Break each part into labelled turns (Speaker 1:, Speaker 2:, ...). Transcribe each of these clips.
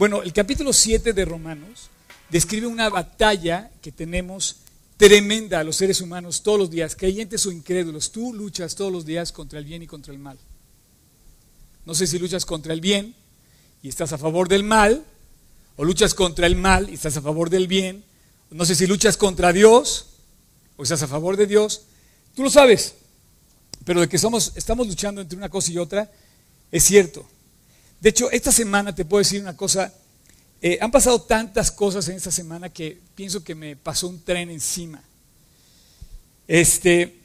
Speaker 1: Bueno, el capítulo 7 de Romanos describe una batalla que tenemos tremenda a los seres humanos todos los días, creyentes o incrédulos. Tú luchas todos los días contra el bien y contra el mal. No sé si luchas contra el bien y estás a favor del mal, o luchas contra el mal y estás a favor del bien. No sé si luchas contra Dios o estás a favor de Dios. Tú lo sabes, pero de que somos, estamos luchando entre una cosa y otra, es cierto. De hecho, esta semana te puedo decir una cosa. Eh, han pasado tantas cosas en esta semana que pienso que me pasó un tren encima. Este,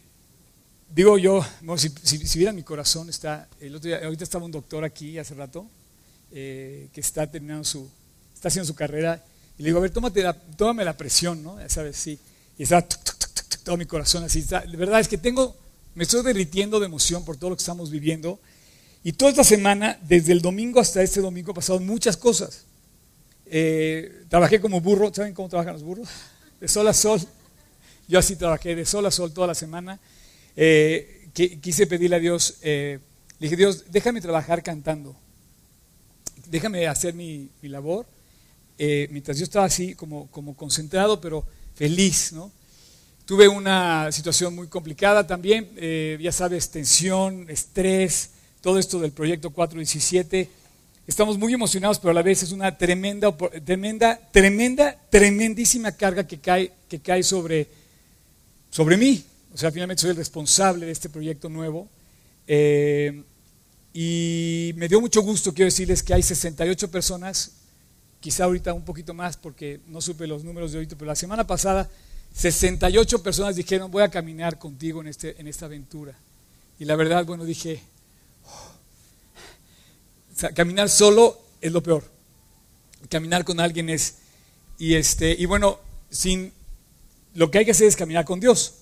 Speaker 1: digo yo, si, si, vieran mi corazón, está, el otro día, ahorita estaba un doctor aquí hace rato, eh, que está terminando su, está haciendo su carrera, y le digo, a ver, tómate la, tómame la presión, ¿no? Ya sabes, sí. Y está todo mi corazón así. Está, de verdad es que tengo, me estoy derritiendo de emoción por todo lo que estamos viviendo. Y toda esta semana, desde el domingo hasta este domingo, pasado muchas cosas. Eh, trabajé como burro, ¿saben cómo trabajan los burros? De sol a sol. Yo así trabajé de sol a sol toda la semana. Eh, quise pedirle a Dios, eh, le dije, Dios, déjame trabajar cantando. Déjame hacer mi, labor. mientras yo estaba así como, como concentrado, pero feliz, ¿no? Tuve una situación muy complicada también, ya sabes, tensión, estrés, todo esto del proyecto 417. Estamos muy emocionados, pero a la vez es una tremenda, tremenda, tremenda, tremendísima carga que cae, que cae sobre, sobre mí. O sea, finalmente soy el responsable de este proyecto nuevo. Eh, y me dio mucho gusto, quiero decirles que hay 68 personas, quizá ahorita un poquito más porque no supe los números de ahorita, pero la semana pasada 68 personas dijeron, voy a caminar contigo en, este, en esta aventura. Y la verdad, bueno, dije, caminar solo es lo peor. Caminar con alguien es... Y, este, y bueno, sin, lo que hay que hacer es caminar con Dios.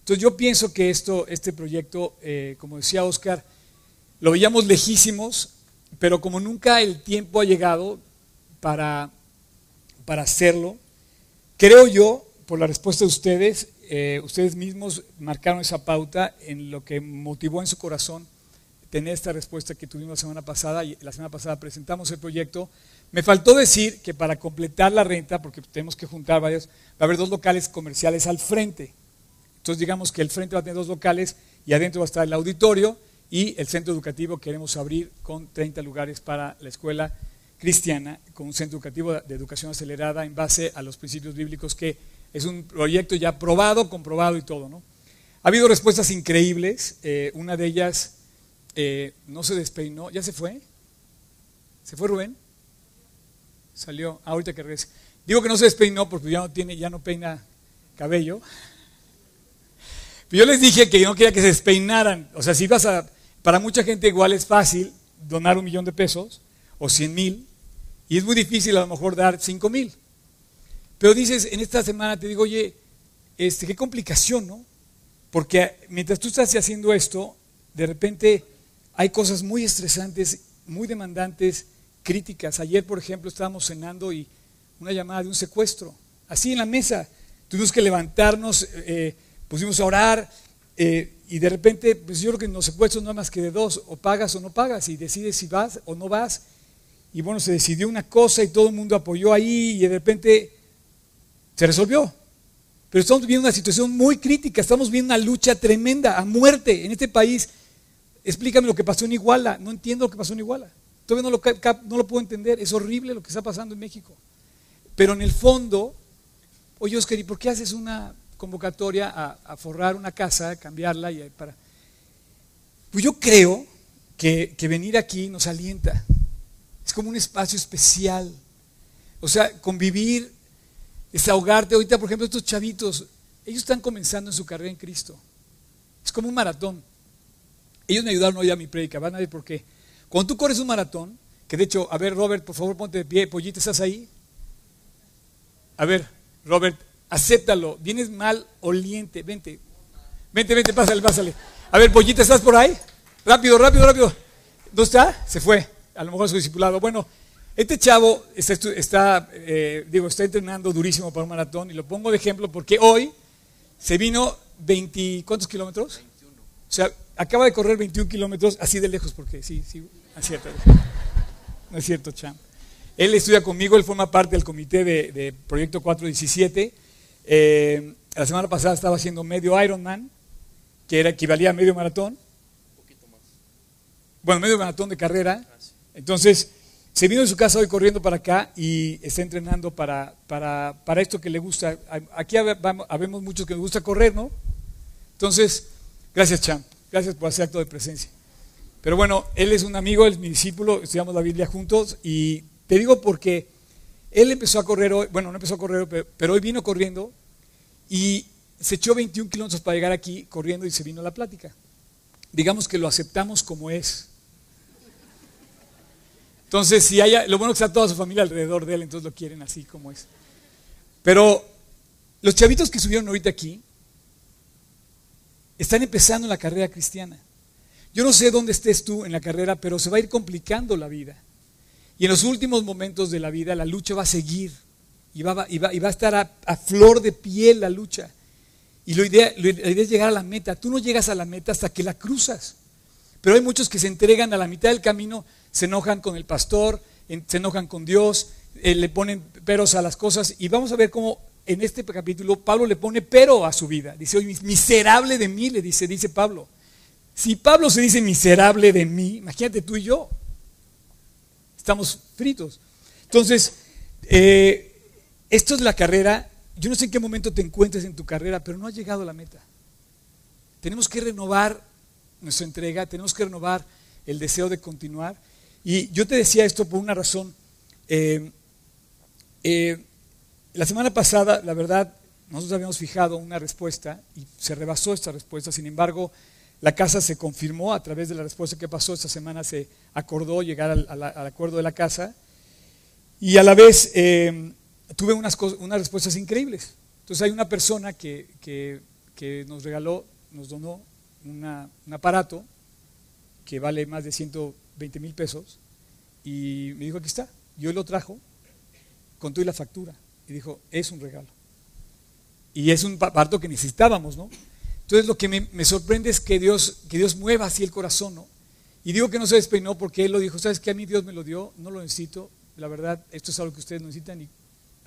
Speaker 1: Entonces yo pienso que esto, este proyecto, eh, como decía Oscar, lo veíamos lejísimos, pero como nunca el tiempo ha llegado para, para hacerlo, creo yo, por la respuesta de ustedes, eh, ustedes mismos marcaron esa pauta en lo que motivó en su corazón tener esta respuesta que tuvimos la semana pasada. Y la semana pasada presentamos el proyecto. Me faltó decir que para completar la renta, porque tenemos que juntar varios, va a haber dos locales comerciales al frente. Entonces digamos que el frente va a tener dos locales y adentro va a estar el auditorio y el centro educativo queremos abrir con 30 lugares para la escuela cristiana, con un centro educativo de educación acelerada en base a los principios bíblicos, que es un proyecto ya probado, comprobado y todo. ¿no? Ha habido respuestas increíbles, eh, una de ellas eh, no se despeinó, ¿ya se fue? ¿Se fue Rubén? Salió, ah, ahorita que regrese. Digo que no se despeinó porque ya no tiene, ya no peina cabello. Pero yo les dije que no quería que se despeinaran. O sea, si vas a, para mucha gente igual es fácil donar un millón de pesos o cien mil y es muy difícil a lo mejor dar cinco mil. Pero dices, en esta semana te digo, oye, este, qué complicación, ¿no? Porque mientras tú estás haciendo esto, de repente hay cosas muy estresantes, muy demandantes, críticas. Ayer, por ejemplo, estábamos cenando y una llamada de un secuestro. Así en la mesa. Tuvimos que levantarnos, eh, pusimos a orar eh, y de repente, pues yo creo que en los secuestros no hay más que de dos, o pagas o no pagas y decides si vas o no vas. Y bueno, se decidió una cosa y todo el mundo apoyó ahí y de repente se resolvió. Pero estamos viviendo una situación muy crítica, estamos viendo una lucha tremenda a muerte en este país explícame lo que pasó en Iguala. No entiendo lo que pasó en Iguala. Todavía no lo, no lo puedo entender. Es horrible lo que está pasando en México. Pero en el fondo, oye Oscar, ¿y por qué haces una convocatoria a, forrar una casa, cambiarla y para... Pues yo creo que, que venir aquí nos alienta. Es como un espacio especial. O sea, convivir, desahogarte. Ahorita, por ejemplo, estos chavitos, ellos están comenzando en su carrera en Cristo. Es como un maratón. Ellos me ayudaron hoy a mi predica, van a ver por qué. Cuando tú corres un maratón, que de hecho, a ver, Robert, por favor, ponte de pie, pollito, ¿estás ahí? A ver, Robert, acéptalo, vienes mal oliente, vente, vente, vente, pásale, pásale. A ver, pollita, ¿estás por ahí? Rápido, rápido, rápido. ¿Dónde está? Se fue, a lo mejor su discipulado. Bueno, este chavo está, eh, digo, está entrenando durísimo para un maratón y lo pongo de ejemplo porque hoy se vino 20, ¿cuántos kilómetros? 21. O sea, acaba de correr 21 kilómetros así de lejos, porque sí, sí, no es cierto. No es cierto, Cham. Él estudia conmigo, él forma parte del comité de, Proyecto 417. Eh, la semana pasada estaba haciendo medio Ironman, que era, equivalía a medio maratón. Un poquito más. Bueno, medio maratón de carrera. Entonces, se vino de su casa hoy corriendo para acá y está entrenando para, para, para esto que le gusta. Aquí habemos muchos que nos gusta correr, ¿no? Entonces, gracias, Chan. Gracias por hacer acto de presencia. Pero bueno, él es un amigo, él es mi discípulo, estudiamos la Biblia juntos y te digo porque él empezó a correr hoy, bueno, no empezó a correr, pero, pero hoy vino corriendo y se echó 21 kilómetros para llegar aquí corriendo y se vino a la plática. Digamos que lo aceptamos como es. Entonces, si haya, lo bueno que está toda su familia alrededor de él, entonces lo quieren así como es. Pero los chavitos que subieron ahorita aquí están empezando la carrera cristiana. Yo no sé dónde estés tú en la carrera, pero se va a ir complicando la vida. Y en los últimos momentos de la vida la lucha va a seguir y va, a estar a, flor de piel la lucha. Y la idea, la idea es llegar a la meta. Tú no llegas a la meta hasta que la cruzas. Pero hay muchos que se entregan a la mitad del camino se enojan con el pastor, se enojan con Dios, eh, le ponen peros a las cosas. Y vamos a ver cómo en este capítulo Pablo le pone pero a su vida. Dice, miserable de mí, le dice, dice Pablo. Si Pablo se dice miserable de mí, imagínate tú y yo. Estamos fritos. Entonces, eh, esto es la carrera. Yo no sé en qué momento te encuentres en tu carrera, pero no has llegado a la meta. Tenemos que renovar nuestra entrega, tenemos que renovar el deseo de continuar. Y yo te decía esto por una razón. Eh, eh, la semana pasada, la verdad, nosotros habíamos fijado una respuesta y se rebasó esta respuesta. Sin embargo, la casa se confirmó a través de la respuesta que pasó. Esta semana se acordó llegar al, acuerdo de la casa. Y a la vez eh, tuve unas, unas respuestas increíbles. Entonces hay una persona que, que, nos regaló, nos donó un aparato que vale más de 120 mil pesos, y me dijo, aquí está. Yo lo trajo, contó y la factura, y dijo, es un regalo. Y es un parto que necesitábamos, ¿no? Entonces lo que me, sorprende es que Dios, que Dios mueva así el corazón, ¿no? Y digo que no se despeinó porque Él lo dijo, ¿sabes qué? A mí Dios me lo dio, no lo necesito, la verdad, esto es algo que ustedes necesitan y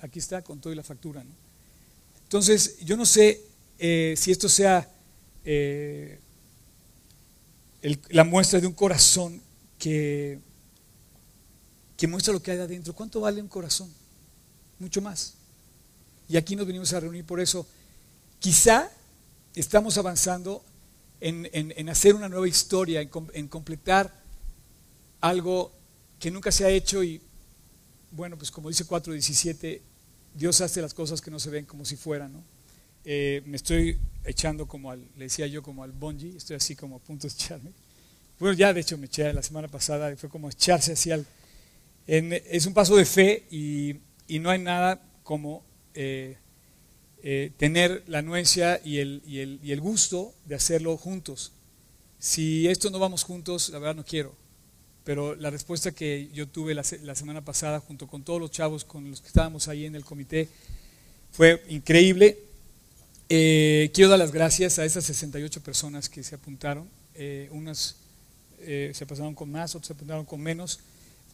Speaker 1: aquí está con todo y la factura. Entonces, yo no sé eh, si esto sea eh, la muestra de un corazón que, que muestra lo que hay adentro. ¿Cuánto vale un corazón? Mucho más. Y aquí nos venimos a reunir por eso. Quizá estamos avanzando en, hacer una nueva historia, en, completar algo que nunca se ha hecho y, bueno, pues como dice 4.17, Dios hace las cosas que no se ven como si fueran, ¿no? Eh, me estoy echando como al, le decía yo, como al bungee, estoy así como a punto de echarme. Bueno, ya de hecho me eché la semana pasada, fue como echarse hacia el... es un paso de fe y, no hay nada como eh, eh, tener la anuencia y el, y, el, y el, gusto de hacerlo juntos. Si esto no vamos juntos, la verdad no quiero. Pero la respuesta que yo tuve la, la semana pasada junto con todos los chavos con los que estábamos ahí en el comité fue increíble eh, quiero dar las gracias a esas 68 personas que se apuntaron. Eh, unas eh, se pasaron con más, otras se apuntaron con menos.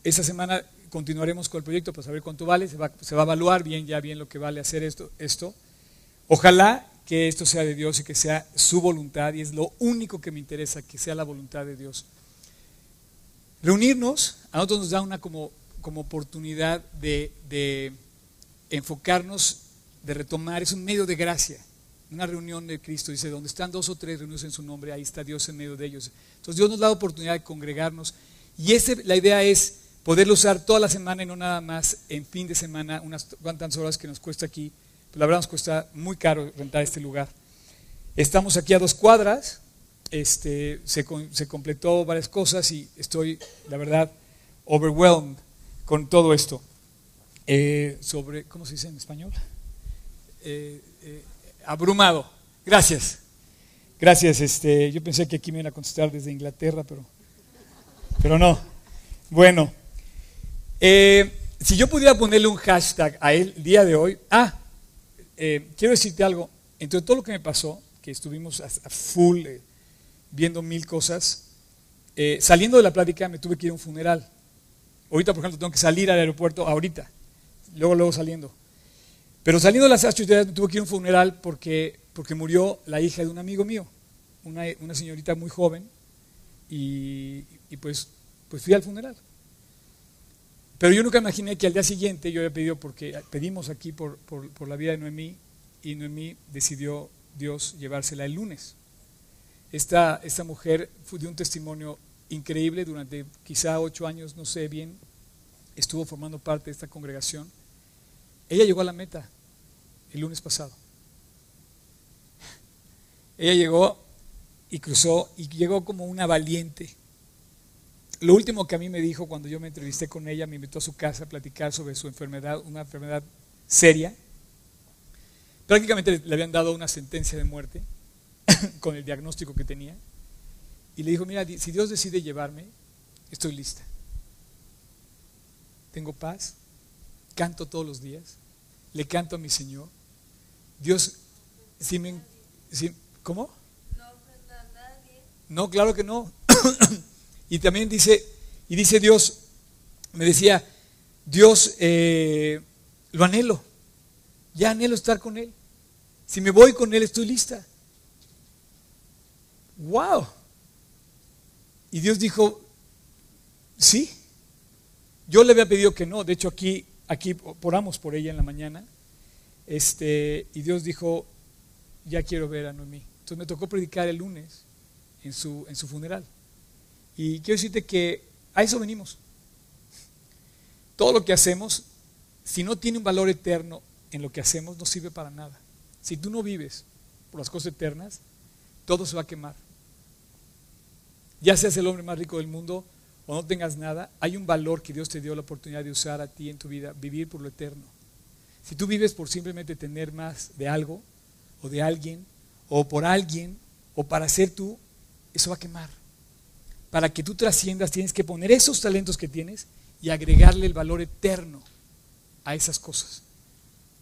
Speaker 1: Esta semana continuaremos con el proyecto para saber cuánto vale. Se va, se va, a evaluar bien, ya bien lo que vale hacer esto, esto. Ojalá que esto sea de Dios y que sea su voluntad. Y es lo único que me interesa, que sea la voluntad de Dios. Reunirnos a nosotros nos da una como, como oportunidad de, de enfocarnos, de retomar. Es un medio de gracia una reunión de Cristo, dice, donde están dos o tres reunidos en su nombre, ahí está Dios en medio de ellos. Entonces Dios nos da la oportunidad de congregarnos y ese, la idea es poderlo usar toda la semana y no nada más en fin de semana, unas cuantas horas que nos cuesta aquí. Pues la verdad nos cuesta muy caro rentar este lugar. Estamos aquí a dos cuadras, este, se, completó varias cosas y estoy, la verdad, overwhelmed con todo esto. Eh, sobre, ¿cómo se dice en español? Eh, eh, abrumado. Gracias. Gracias. Este, yo pensé que aquí me iban a contestar desde Inglaterra, pero, pero no. Bueno, eh, si yo pudiera ponerle un hashtag a él día de hoy, ah, eh, quiero decirte algo. Entre todo lo que me pasó, que estuvimos a, full eh, viendo mil cosas, saliendo de la plática me tuve que ir a un funeral. Ahorita, por ejemplo, tengo que salir al aeropuerto ahorita, luego, luego saliendo. Pero saliendo de las ocho me tuve que ir a un funeral porque, porque murió la hija de un amigo mío, una, una señorita muy joven, y, y, pues, pues fui al funeral. Pero yo nunca imaginé que al día siguiente yo había pedido, porque pedimos aquí por, por, la vida de Noemí, y Noemí decidió Dios llevársela el lunes. Esta, esta mujer dio un testimonio increíble durante quizá ocho años, no sé bien, estuvo formando parte de esta congregación. Ella llegó a la meta el lunes pasado. Ella llegó y cruzó y llegó como una valiente. Lo último que a mí me dijo cuando yo me entrevisté con ella, me invitó a su casa a platicar sobre su enfermedad, una enfermedad seria. Prácticamente le habían dado una sentencia de muerte con el diagnóstico que tenía. Y le dijo, mira, si Dios decide llevarme, estoy lista. Tengo paz, canto todos los días, le canto a mi Señor. Dios, si me... ¿Cómo? No, claro que no. y también dice, y dice Dios, me decía, Dios, eh, lo anhelo, ya anhelo estar con Él. Si me voy con Él, estoy lista. ¡Wow! Y Dios dijo, sí. Yo le había pedido que no. De hecho, aquí, aquí oramos por ella en la mañana. Este, y Dios dijo, ya quiero ver a Noemí. Entonces me tocó predicar el lunes en su, en su funeral. Y quiero decirte que a eso venimos. Todo lo que hacemos, si no tiene un valor eterno en lo que hacemos, no sirve para nada. Si tú no vives por las cosas eternas, todo se va a quemar ya seas el hombre más rico del mundo o no tengas nada, hay un valor que Dios te dio la oportunidad de usar a ti en tu vida, vivir por lo eterno. Si tú vives por simplemente tener más de algo, o de alguien, o por alguien, o para ser tú, eso va a quemar. Para que tú trasciendas tienes que poner esos talentos que tienes y agregarle el valor eterno a esas cosas.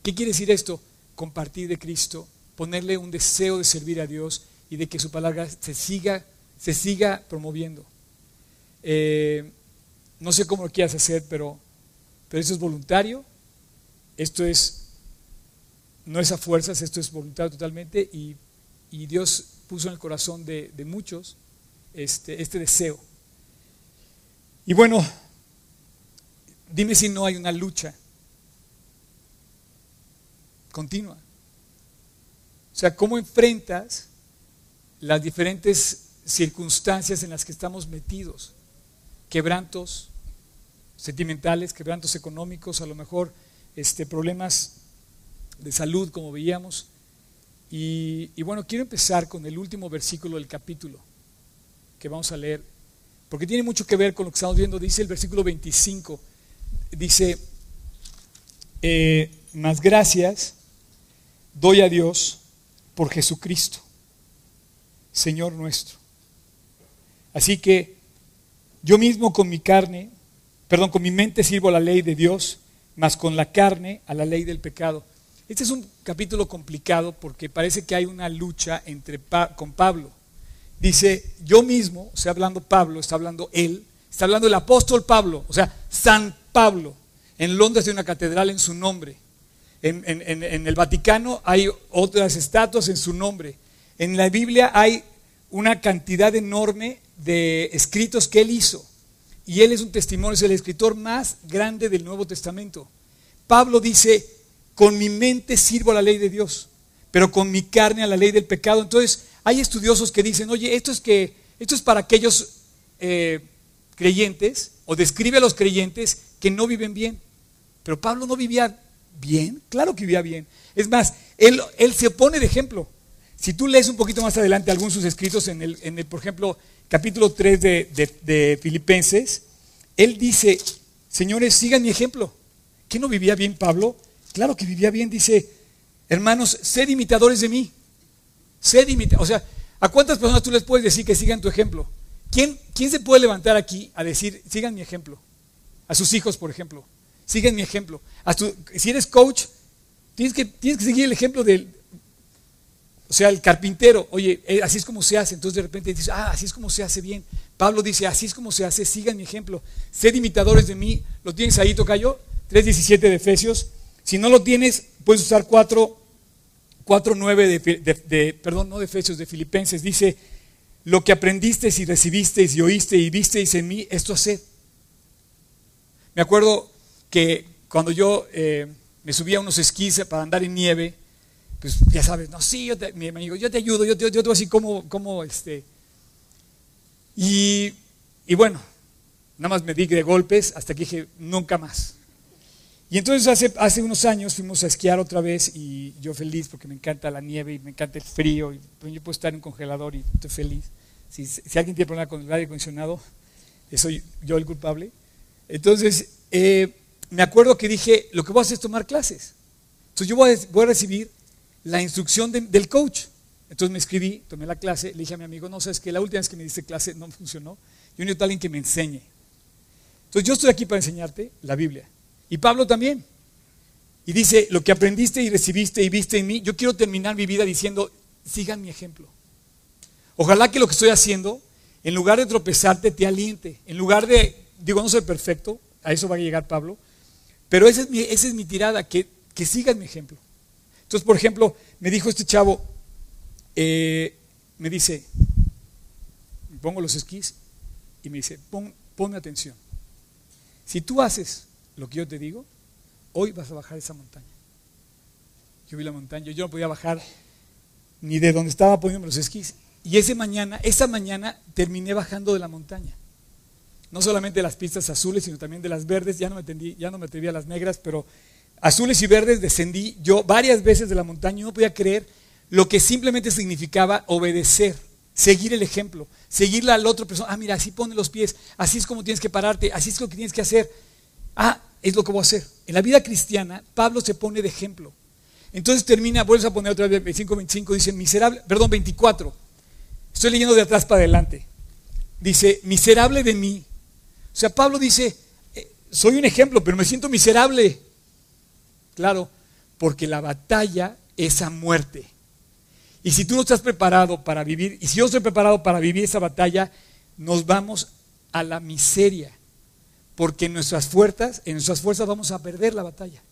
Speaker 1: ¿Qué quiere decir esto? Compartir de Cristo, ponerle un deseo de servir a Dios y de que su palabra se siga se siga promoviendo. Eh, no sé cómo lo quieras hacer, pero, pero esto es voluntario, esto es, no es a fuerzas, esto es voluntario totalmente y, Dios puso en el corazón de, muchos este, este deseo. Y bueno, dime si no hay una lucha continua. O sea, ¿cómo enfrentas las diferentes circunstancias en las que estamos metidos, quebrantos sentimentales, quebrantos económicos, a lo mejor este, problemas de salud, como veíamos. Y, y, bueno, quiero empezar con el último versículo del capítulo que vamos a leer, porque tiene mucho que ver con lo que estamos viendo. Dice el versículo 25, dice, eh, más gracias doy a Dios por Jesucristo, Señor nuestro Así que yo mismo con mi carne, perdón, con mi mente sirvo a la ley de Dios, mas con la carne a la ley del pecado. Este es un capítulo complicado porque parece que hay una lucha entre con Pablo. Dice, yo mismo, o sea, hablando Pablo, está hablando él, está hablando el apóstol Pablo, o sea, San Pablo. En Londres hay una catedral en su nombre. En, en el Vaticano hay otras estatuas en su nombre. En la Biblia hay una cantidad enorme de escritos que él hizo. Y él es un testimonio, es el escritor más grande del Nuevo Testamento. Pablo dice, con mi mente sirvo a la ley de Dios, pero con mi carne a la ley del pecado. Entonces, hay estudiosos que dicen, oye, esto es, que, esto es para aquellos eh, creyentes, o describe a los creyentes que no viven bien. Pero Pablo no vivía bien, claro que vivía bien. Es más, él, él se opone de ejemplo. Si tú lees un poquito más adelante algunos de sus escritos, en el, en el por ejemplo, capítulo 3 de, Filipenses, él dice, señores, sigan mi ejemplo. ¿Qué no vivía bien Pablo? Claro que vivía bien, dice, hermanos, sed imitadores de mí. Sed imitadores. O sea, ¿a cuántas personas tú les puedes decir que sigan tu ejemplo? ¿Quién, ¿Quién se puede levantar aquí a decir, sigan mi ejemplo? A sus hijos, por ejemplo. Sigan mi ejemplo. Si eres coach, tienes que, tienes que seguir el ejemplo del, o sea, el carpintero, oye, eh, así es como se hace. Entonces de repente dices, ah, así es como se hace bien. Pablo dice, así es como se hace, sigan mi ejemplo. Sed imitadores de mí. ¿Lo tienes ahí, Tocayo? 3.17 de Efesios. Si no lo tienes, puedes usar 4.9 de, de, perdón, no de Efesios, de Filipenses. Dice, lo que aprendisteis y recibisteis y oísteis y visteis en mí, esto haced. Me acuerdo que cuando yo eh, me subía a unos esquís para andar en nieve, pues ya sabes, no, sí, yo te, mi amigo, yo te ayudo, yo te, yo te voy así como, como este. Y, y bueno, nada más me di de golpes hasta que dije, nunca más. Y entonces hace, hace unos años fuimos a esquiar otra vez y yo feliz porque me encanta la nieve y me encanta el frío. Y pues, yo puedo estar en un congelador y estoy feliz. Si, alguien tiene problema con el aire acondicionado, soy yo el culpable. Entonces, eh, me acuerdo que dije, lo que voy a hacer es tomar clases. Entonces yo voy a, voy recibir la instrucción del coach. Entonces me escribí, tomé la clase, le dije a mi amigo, no sabes que la última vez que me diste clase no funcionó. Yo necesito a alguien que me enseñe. Entonces yo estoy aquí para enseñarte la Biblia. Y Pablo también. Y dice, lo que aprendiste y recibiste y viste en mí, yo quiero terminar mi vida diciendo, sigan mi ejemplo. Ojalá que lo que estoy haciendo, en lugar de tropezarte, te aliente. En lugar de, digo, no soy perfecto, a eso va a llegar Pablo, pero esa es mi, tirada, que, que sigan mi ejemplo. Entonces, por ejemplo, me dijo este chavo, eh, me dice, pongo los esquís y me dice, Pon, ponme atención. Si tú haces lo que yo te digo, hoy vas a bajar esa montaña. Yo vi la montaña, yo no podía bajar ni de donde estaba poniéndome los esquís. Y ese mañana, esa mañana terminé bajando de la montaña. No solamente de las pistas azules, sino también de las verdes. Ya no me, atendí, ya no me atreví a las negras, pero azules y verdes descendí yo varias veces de la montaña. no podía creer lo que simplemente significaba obedecer, seguir el ejemplo, seguirla al otro persona. Ah, mira, así pone los pies, así es como tienes que pararte, así es lo que tienes que hacer. Ah, es lo que voy a hacer. En la vida cristiana, Pablo se pone de ejemplo. Entonces termina, vuelves a poner otra vez 25, 25, dice miserable, perdón, 24. Estoy leyendo de atrás para adelante. Dice, miserable de mí. O sea, Pablo dice, eh, soy un ejemplo, pero me siento miserable. Claro, porque la batalla es a muerte. Y si tú no estás preparado para vivir, y si yo estoy preparado para vivir esa batalla, nos vamos a la miseria porque en nuestras fuerzas, en nuestras fuerzas vamos a perder la batalla.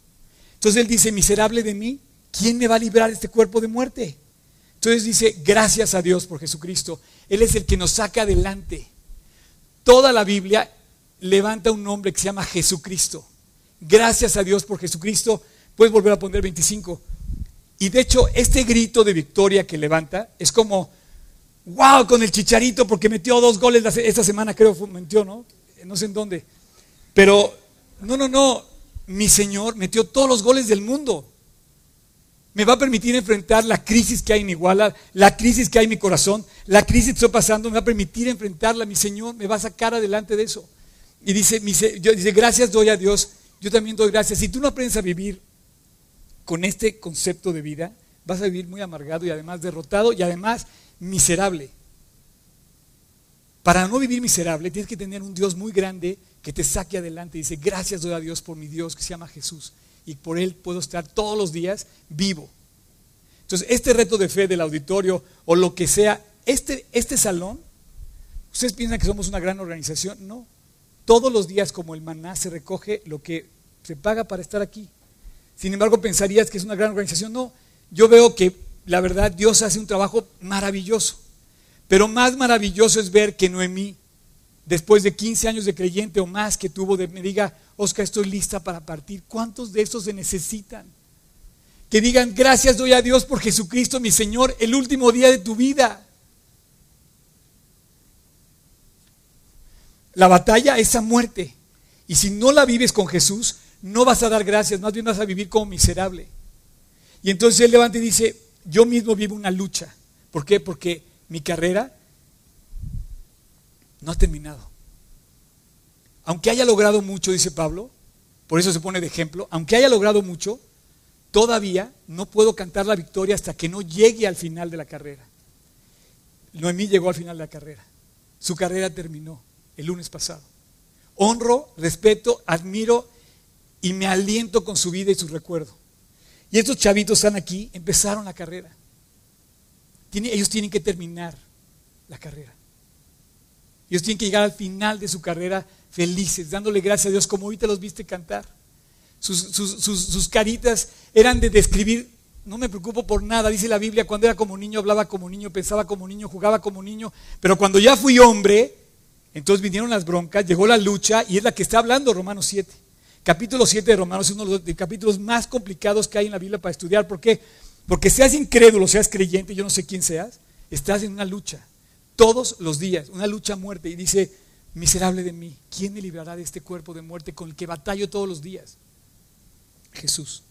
Speaker 1: Entonces él dice, miserable de mí, ¿quién me va a librar de este cuerpo de muerte? Entonces dice, gracias a Dios por Jesucristo. Él es el que nos saca adelante. Toda la Biblia levanta un nombre que se llama Jesucristo. Gracias a Dios por Jesucristo. Puedes volver a poner 25. Y de hecho, este grito de victoria que levanta es como, wow, con el chicharito porque metió dos goles esta semana, creo, metió, ¿no? No sé en dónde. Pero, no, no, no, mi Señor metió todos los goles del mundo. Me va a permitir enfrentar la crisis que hay en Iguala, la crisis que hay en mi corazón, la crisis que estoy pasando, me va a permitir enfrentarla, mi Señor, me va a sacar adelante de eso. Y dice, yo, dice, gracias doy a Dios, yo también doy gracias. Si tú no aprendes a vivir con este concepto de vida, vas a vivir muy amargado y además derrotado y además miserable. Para no vivir miserable tienes que tener un Dios muy grande que te saque adelante. Dice, gracias doy a Dios por mi Dios que se llama Jesús y por Él puedo estar todos los días vivo. Entonces, este reto de fe del auditorio o lo que sea, este, este salón, ¿ustedes piensan que somos una gran organización? No. Todos los días como el maná se recoge lo que se paga para estar aquí. Sin embargo, pensarías que es una gran organización. No, yo veo que la verdad Dios hace un trabajo maravilloso. Pero más maravilloso es ver que Noemí, después de 15 años de creyente o más que tuvo, de, me diga, Oscar, estoy lista para partir. ¿Cuántos de estos se necesitan? Que digan, gracias doy a Dios por Jesucristo, mi Señor, el último día de tu vida. La batalla es a muerte. Y si no la vives con Jesús, no vas a dar gracias, más bien vas a vivir como miserable. Y entonces él levanta y dice, yo mismo vivo una lucha. ¿Por qué? Porque mi carrera no ha terminado. Aunque haya logrado mucho, dice Pablo, por eso se pone de ejemplo, aunque haya logrado mucho, todavía no puedo cantar la victoria hasta que no llegue al final de la carrera. Noemí llegó al final de la carrera. Su carrera terminó el lunes pasado. Honro, respeto, admiro y me aliento con su vida y su recuerdo. Y estos chavitos están aquí, empezaron la carrera ellos tienen que terminar la carrera. Ellos tienen que llegar al final de su carrera felices, dándole gracias a Dios como ahorita los viste cantar. Sus, sus, caritas eran de describir, no me preocupo por nada, dice la Biblia, cuando era como niño hablaba como niño, pensaba como niño, jugaba como niño, pero cuando ya fui hombre, entonces vinieron las broncas, llegó la lucha y es la que está hablando Romanos 7. Capítulo 7 de Romanos es uno de los capítulos más complicados que hay en la Biblia para estudiar. ¿Por qué? Porque seas incrédulo, seas creyente, yo no sé quién seas, estás en una lucha. Todos los días, una lucha a muerte. Y dice, miserable de mí, ¿quién me librará de este cuerpo de muerte con el que batallo todos los días? Jesús.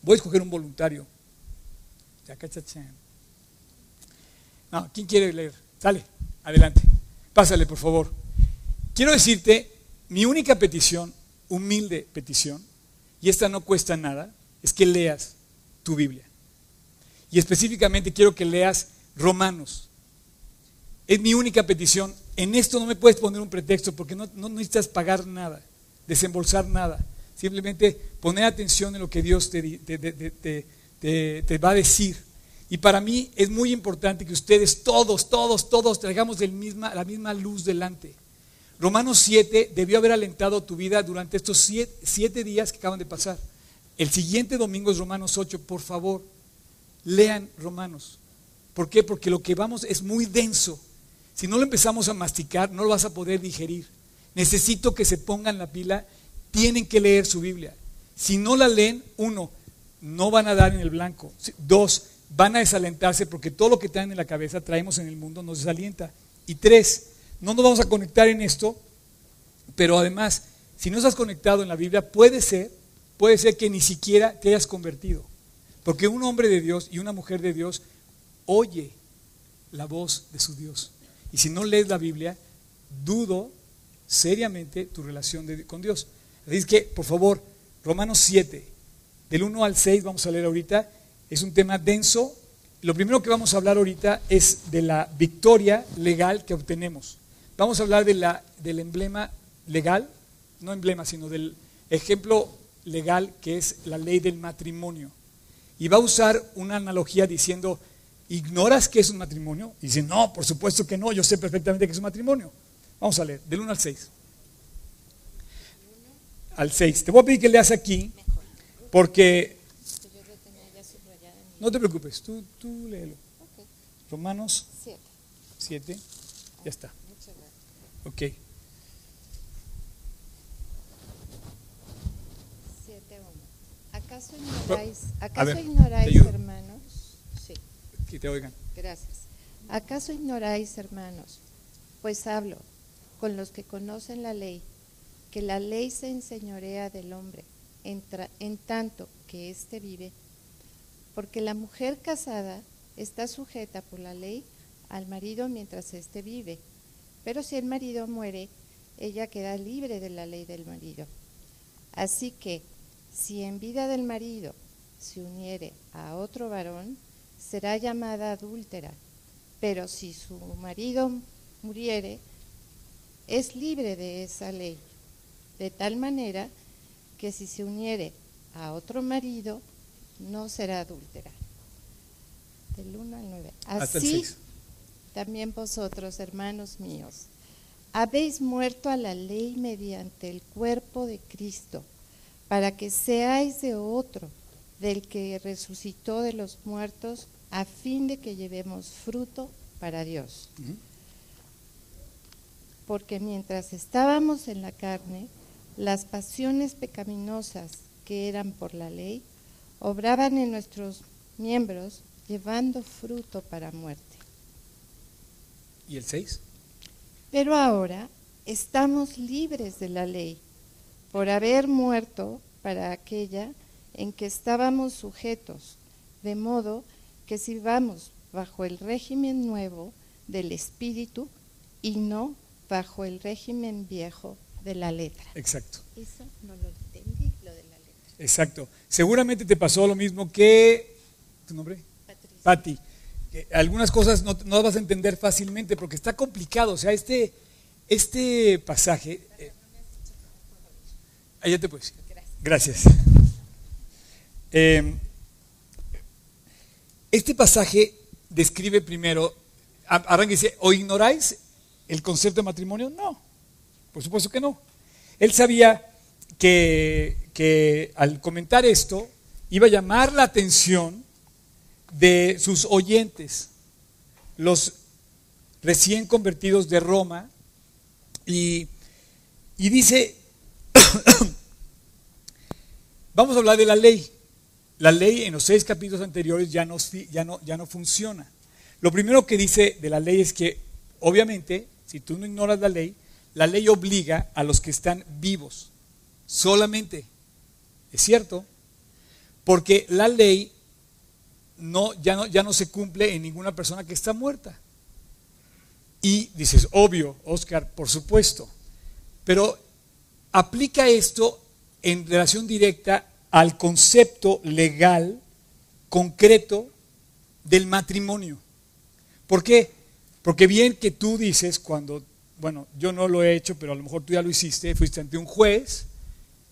Speaker 1: Voy a escoger un voluntario. No, ¿quién quiere leer? Sale, adelante. Pásale, por favor. Quiero decirte, mi única petición, humilde petición, y esta no cuesta nada, es que leas tu Biblia. Y específicamente quiero que leas Romanos. Es mi única petición. En esto no me puedes poner un pretexto porque no, necesitas pagar nada, desembolsar nada. Simplemente poner atención en lo que Dios te, va a decir. Y para mí es muy importante que ustedes todos, todos, todos traigamos la misma luz delante. Romanos 7 debió haber alentado tu vida durante estos siete, días que acaban de pasar. El siguiente domingo es Romanos 8. Por favor, lean Romanos. ¿Por qué? Porque lo que vamos es muy denso. Si no lo empezamos a masticar, no lo vas a poder digerir. Necesito que se pongan la pila. Tienen que leer su Biblia. Si no la leen, uno, no van a dar en el blanco. Dos, van a desalentarse porque todo lo que traen en la cabeza, traemos en el mundo, nos desalienta. Y tres, no nos vamos a conectar en esto, pero además, si no estás conectado en la Biblia, puede ser, puede ser que ni siquiera te hayas convertido. Porque un hombre de Dios y una mujer de Dios oye la voz de su Dios. Y si no lees la Biblia, dudo seriamente tu relación con Dios. Así que, por favor, Romanos 7, del 1 al 6, vamos a leer ahorita, es un tema denso. Lo primero que vamos a hablar ahorita es de la victoria legal que obtenemos. Vamos a hablar de la, del emblema legal, no emblema, sino del ejemplo legal que es la ley del matrimonio. Y va a usar una analogía diciendo, ¿ignoras que es un matrimonio? Y dice, no, por supuesto que no, yo sé perfectamente que es un matrimonio. Vamos a leer, del 1 al 6. Al 6. Te voy a pedir que leas aquí, porque... No te preocupes, tú, tú léelo. Romanos 7. Ya está. Ok.
Speaker 2: ¿Acaso ignoráis, acaso ignoráis hermanos?
Speaker 1: Sí. Que te oigan.
Speaker 2: Gracias. ¿Acaso ignoráis, hermanos? Pues hablo con los que conocen la ley, que la ley se enseñorea del hombre, en, en tanto que éste vive. Porque la mujer casada está sujeta por la ley al marido mientras éste vive pero si el marido muere, ella queda libre de la ley del marido. Así que, si en vida del marido se uniere a otro varón, será llamada adúltera. Pero si su marido muriere, es libre de esa ley. De tal manera que si se uniere a otro marido, no será adúltera. Del 1 al 9. Así, también vosotros, hermanos míos, habéis muerto a la ley mediante el cuerpo de Cristo, para que seáis de otro, del que resucitó de los muertos, a fin de que llevemos fruto para Dios. Porque mientras estábamos en la carne, las pasiones pecaminosas que eran por la ley, obraban en nuestros miembros, llevando fruto para muerte.
Speaker 1: ¿Y el 6?
Speaker 2: Pero ahora estamos libres de la ley por haber muerto para aquella en que estábamos sujetos, de modo que sirvamos bajo el régimen nuevo del espíritu y no bajo el régimen viejo de la letra.
Speaker 1: Exacto.
Speaker 2: Eso no lo entendí, lo de la letra.
Speaker 1: Exacto. Seguramente te pasó lo mismo que... ¿Tu nombre?
Speaker 2: Patricia.
Speaker 1: Pati algunas cosas no, no, vas a entender fácilmente porque está complicado. O sea, este, este pasaje... Eh, te puedes. Gracias. Em, este pasaje describe primero, arranca y dice, ¿o ignoráis el concepto de matrimonio? No, por supuesto que no. Él sabía que, que al comentar esto iba a llamar la atención de sus oyentes, los recién convertidos de Roma, y, y dice, vamos a hablar de la ley. La ley en los seis capítulos anteriores ya no, ya no, ya no funciona. Lo primero que dice de la ley es que, obviamente, si tú no ignoras la ley, la ley obliga a los que están vivos. Solamente. ¿Es cierto? Porque la ley no, ya, no, ya no se cumple en ninguna persona que está muerta. Y dices, obvio, Oscar, por supuesto. Pero aplica esto en relación directa al concepto legal concreto del matrimonio. ¿Por qué? Porque bien que tú dices cuando, bueno, yo no lo he hecho, pero a lo mejor tú ya lo hiciste, fuiste ante un juez,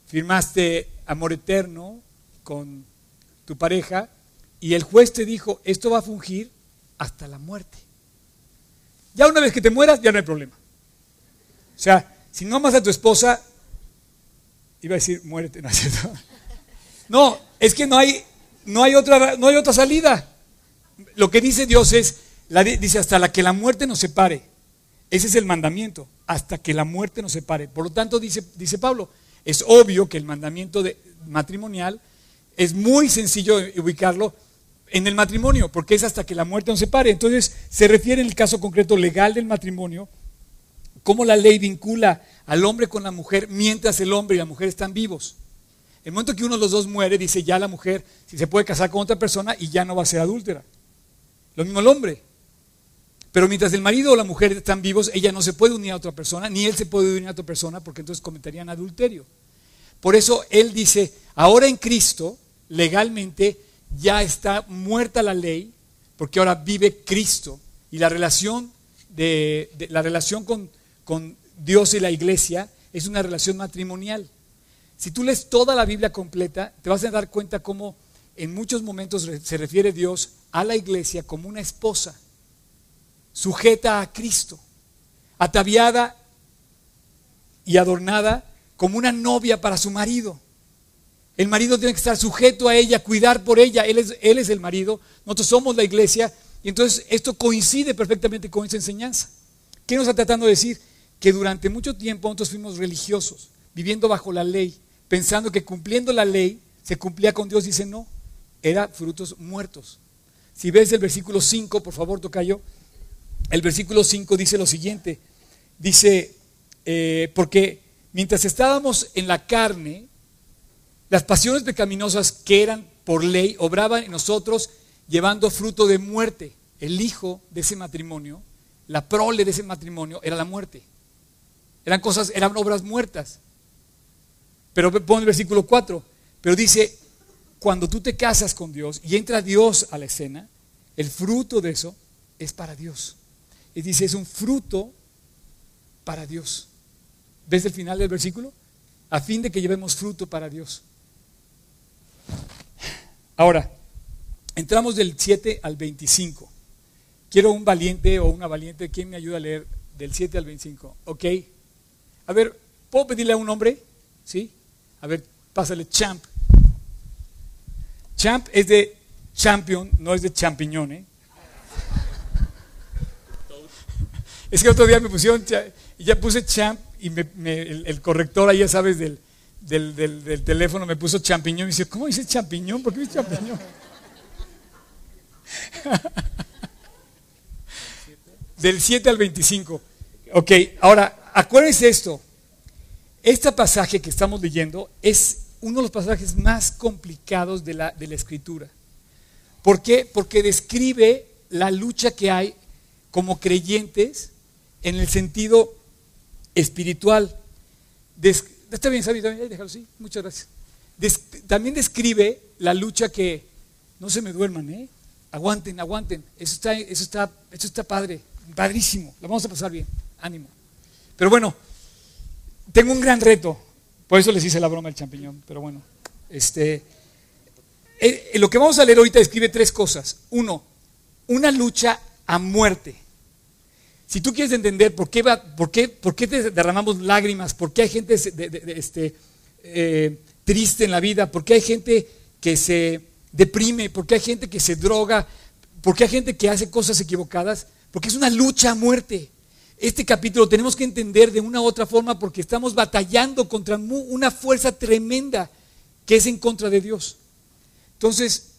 Speaker 1: firmaste amor eterno con tu pareja y el juez te dijo, esto va a fungir hasta la muerte. Ya una vez que te mueras, ya no hay problema. O sea, si no amas a tu esposa, iba a decir, muérete, ¿no es? No, es que no hay, no hay, otra, no hay otra salida. Lo que dice Dios es, dice, hasta la que la muerte nos separe. Ese es el mandamiento, hasta que la muerte nos separe. Por lo tanto, dice, dice Pablo, es obvio que el mandamiento matrimonial es muy sencillo ubicarlo en el matrimonio, porque es hasta que la muerte nos separe. Entonces, se refiere en el caso concreto legal del matrimonio, cómo la ley vincula al hombre con la mujer mientras el hombre y la mujer están vivos. El momento que uno de los dos muere, dice ya la mujer si se puede casar con otra persona y ya no va a ser adúltera. Lo mismo el hombre. Pero mientras el marido o la mujer están vivos, ella no se puede unir a otra persona, ni él se puede unir a otra persona, porque entonces cometerían adulterio. Por eso él dice, ahora en Cristo, legalmente, ya está muerta la ley, porque ahora vive Cristo. Y la relación, de, la relación con, con Dios y la iglesia es una relación matrimonial. Si tú lees toda la Biblia completa, te vas a dar cuenta cómo en muchos momentos se refiere Dios a la iglesia como una esposa, sujeta a Cristo, ataviada y adornada como una novia para su marido. El marido tiene que estar sujeto a ella, cuidar por ella. Él es, el marido, nosotros somos la iglesia. Y entonces esto coincide perfectamente con esa enseñanza. ¿Qué nos está tratando de decir? Que durante mucho tiempo nosotros fuimos religiosos, viviendo bajo la ley, pensando que cumpliendo la ley se cumplía con Dios. Dice, no, era frutos muertos. Si ves el versículo 5, por favor, yo. El versículo 5 dice lo siguiente. Dice, eh, porque mientras estábamos en la carne, las pasiones pecaminosas que eran por ley obraban en nosotros llevando fruto de muerte. El hijo de ese matrimonio, la prole de ese matrimonio era la muerte. Eran cosas, eran obras muertas. Pero pone el versículo 4, pero dice, cuando tú te casas con Dios y entra Dios a la escena, el fruto de eso es para Dios. Y dice, es un fruto para Dios. ¿Ves el final del versículo? A fin de que llevemos fruto para Dios. Ahora, entramos del 7 al 25. Quiero un valiente o una valiente, ¿quién me ayuda a leer del 7 al 25? ¿Ok? A ver, ¿puedo pedirle a un hombre? ¿Sí? A ver, pásale, champ. Champ es de champion, no es de champiñón, ¿eh? Es que otro día me pusieron, ya puse champ y el, corrector ahí, ya sabes, del, del, teléfono me puso champiñón y dice, ¿cómo dice champiñón? ¿Por qué dice champiñón? del 7 al 25. Ok, ahora, acuérdense esto. Este pasaje que estamos leyendo es uno de los pasajes más complicados de la, de la escritura. ¿Por qué? Porque describe la lucha que hay como creyentes en el sentido espiritual. está bien, Sabi, déjalo así. Muchas gracias. también describe la lucha que, no se me duerman, ¿eh? Aguanten, aguanten. Eso está, eso está, eso está padre, padrísimo. Lo vamos a pasar bien. Ánimo. Pero bueno, tengo un gran reto. Por eso les hice la broma del champiñón. Pero bueno, este, eh, lo que vamos a leer ahorita describe tres cosas. Uno, una lucha a muerte. si tú quieres entender por qué, va, por qué, por qué derramamos lágrimas, por qué hay gente este, eh, triste en la vida, por qué hay gente que se deprime, por qué hay gente que se droga, por qué hay gente que hace cosas equivocadas, porque es una lucha a muerte. Este capítulo tenemos que entender de una u otra forma porque estamos batallando contra una fuerza tremenda que es en contra de Dios. Entonces,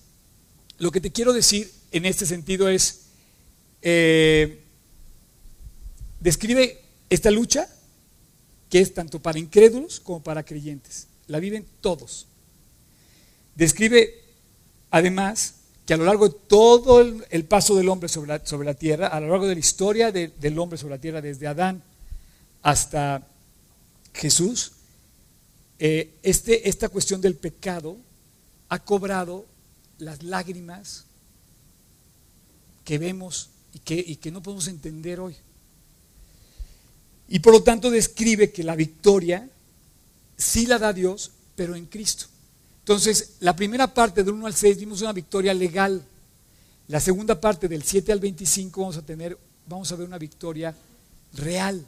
Speaker 1: lo que te quiero decir en este sentido es, eh, describe esta lucha que es tanto para incrédulos como para creyentes. La viven todos. Describe además que a lo largo de todo el, paso del hombre sobre la, sobre la, tierra, a lo largo de la historia del hombre sobre la tierra, desde Adán hasta Jesús, eh, este, esta cuestión del pecado ha cobrado las lágrimas que vemos y que, y que no podemos entender hoy. Y por lo tanto describe que la victoria sí la da Dios, pero en Cristo. Entonces, la primera parte del 1 al 6 vimos una victoria legal. La segunda parte del 7 al 25 vamos a tener, vamos a ver una victoria real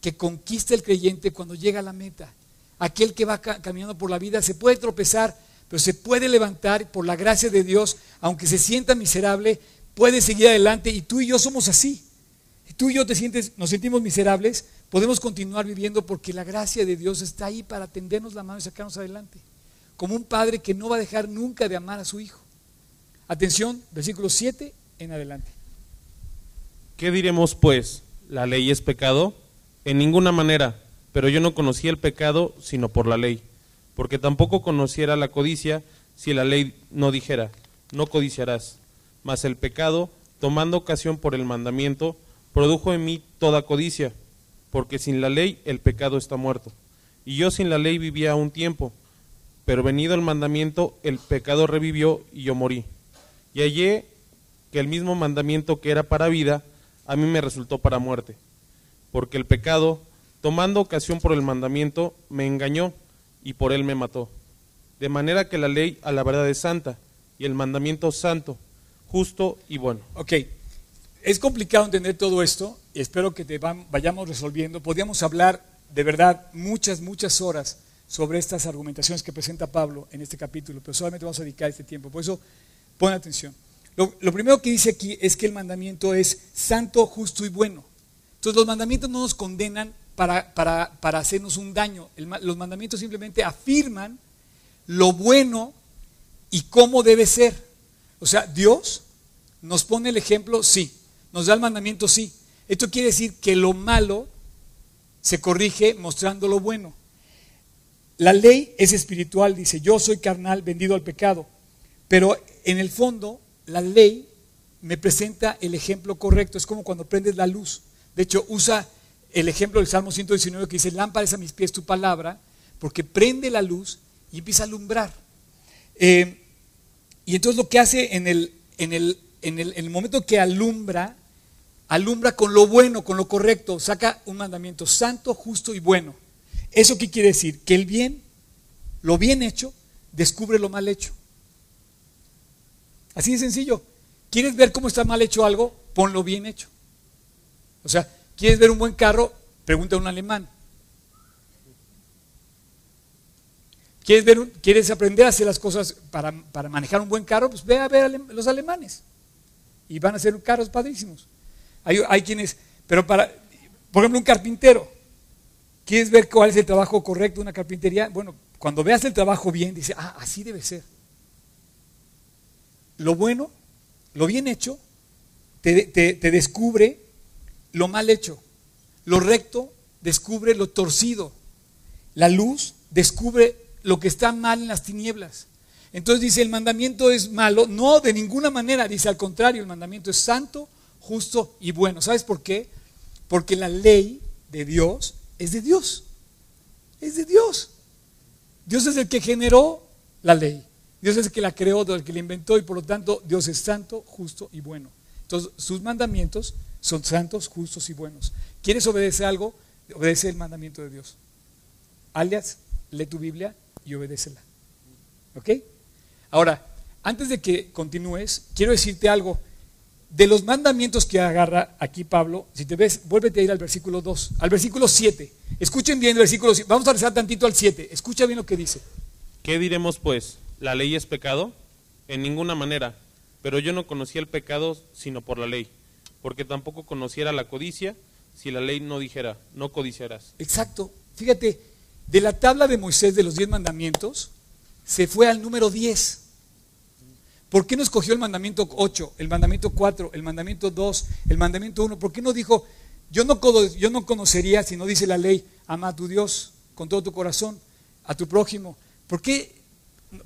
Speaker 1: que conquista el creyente cuando llega a la meta. Aquel que va caminando por la vida se puede tropezar, pero se puede levantar por la gracia de Dios, aunque se sienta miserable, puede seguir adelante y tú y yo somos así. Tú y yo te sientes, nos sentimos miserables, podemos continuar viviendo porque la gracia de Dios está ahí para tendernos la mano y sacarnos adelante como un padre que no va a dejar nunca de amar a su hijo. Atención, versículo 7 en adelante.
Speaker 3: ¿Qué diremos pues? ¿La ley es pecado? En ninguna manera, pero yo no conocía el pecado sino por la ley, porque tampoco conociera la codicia si la ley no dijera, no codiciarás. Mas el pecado, tomando ocasión por el mandamiento, produjo en mí toda codicia, porque sin la ley el pecado está muerto. Y yo sin la ley vivía un tiempo pero venido el mandamiento, el pecado revivió y yo morí. Y hallé que el mismo mandamiento que era para vida, a mí me resultó para muerte. Porque el pecado, tomando ocasión por el mandamiento, me engañó y por él me mató. De manera que la ley a la verdad es santa y el mandamiento santo, justo y bueno.
Speaker 1: Ok, es complicado entender todo esto y espero que te vayamos resolviendo. Podríamos hablar de verdad muchas, muchas horas sobre estas argumentaciones que presenta Pablo en este capítulo, pero solamente vamos a dedicar este tiempo. Por eso, pon atención. Lo, primero que dice aquí es que el mandamiento es santo, justo y bueno. Entonces los mandamientos no nos condenan para, para, hacernos un daño. los mandamientos simplemente afirman lo bueno y cómo debe ser. O sea, Dios nos pone el ejemplo, sí. Nos da el mandamiento, sí. Esto quiere decir que lo malo se corrige mostrando lo bueno. La ley es espiritual, dice, yo soy carnal, vendido al pecado. Pero en el fondo, la ley me presenta el ejemplo correcto. Es como cuando prendes la luz. De hecho, usa el ejemplo del Salmo 119 que dice, lámpara a mis pies tu palabra, porque prende la luz y empieza a alumbrar. Eh, y entonces lo que hace en el, en, el, en, el, en el momento que alumbra, alumbra con lo bueno, con lo correcto, saca un mandamiento santo, justo y bueno. ¿Eso qué quiere decir? Que el bien, lo bien hecho, descubre lo mal hecho. Así de sencillo. ¿Quieres ver cómo está mal hecho algo? Ponlo bien hecho. O sea, ¿quieres ver un buen carro? Pregunta a un alemán. ¿Quieres, ver, ¿Quieres aprender a hacer las cosas para, manejar un buen carro? Pues ve a ver a los alemanes. Y van a ser carros padrísimos. Hay, hay quienes, pero para, por ejemplo, un carpintero. ¿Quieres ver cuál es el trabajo correcto de una carpintería? Bueno, cuando veas el trabajo bien, dice, ah, así debe ser. Lo bueno, lo bien hecho, te, descubre lo mal hecho. Lo recto descubre lo torcido. La luz descubre lo que está mal en las tinieblas. Entonces dice, el mandamiento es malo. No, de ninguna manera. Dice, al contrario, el mandamiento es santo, justo y bueno. ¿Sabes por qué? Porque la ley de Dios es de Dios. Es de Dios. Dios es el que generó la ley. Dios es el que la creó, el que la inventó y por lo tanto Dios es santo, justo y bueno. Entonces sus mandamientos son santos, justos y buenos. ¿Quieres obedecer algo? Obedece el mandamiento de Dios. Alias, lee tu Biblia y obedécela. ¿Ok? Ahora, antes de que continúes, quiero decirte algo. De los mandamientos que agarra aquí Pablo, si te ves, vuélvete a ir al versículo 2, al versículo 7. Escuchen bien el versículo 7. Vamos a rezar tantito al 7. Escucha bien lo que dice.
Speaker 3: ¿Qué diremos pues? ¿La ley es pecado? En ninguna manera. Pero yo no conocía el pecado sino por la ley, porque tampoco conociera la codicia si la ley no dijera, no codiciarás.
Speaker 1: Exacto. Fíjate, de la tabla de Moisés de los 10 mandamientos, se fue al número 10. ¿Por qué no escogió el mandamiento 8, el mandamiento 4, el mandamiento 2, el mandamiento 1? ¿Por qué no dijo, yo no, yo no conocería, si no dice la ley, ama a tu Dios con todo tu corazón, a tu prójimo? ¿Por qué,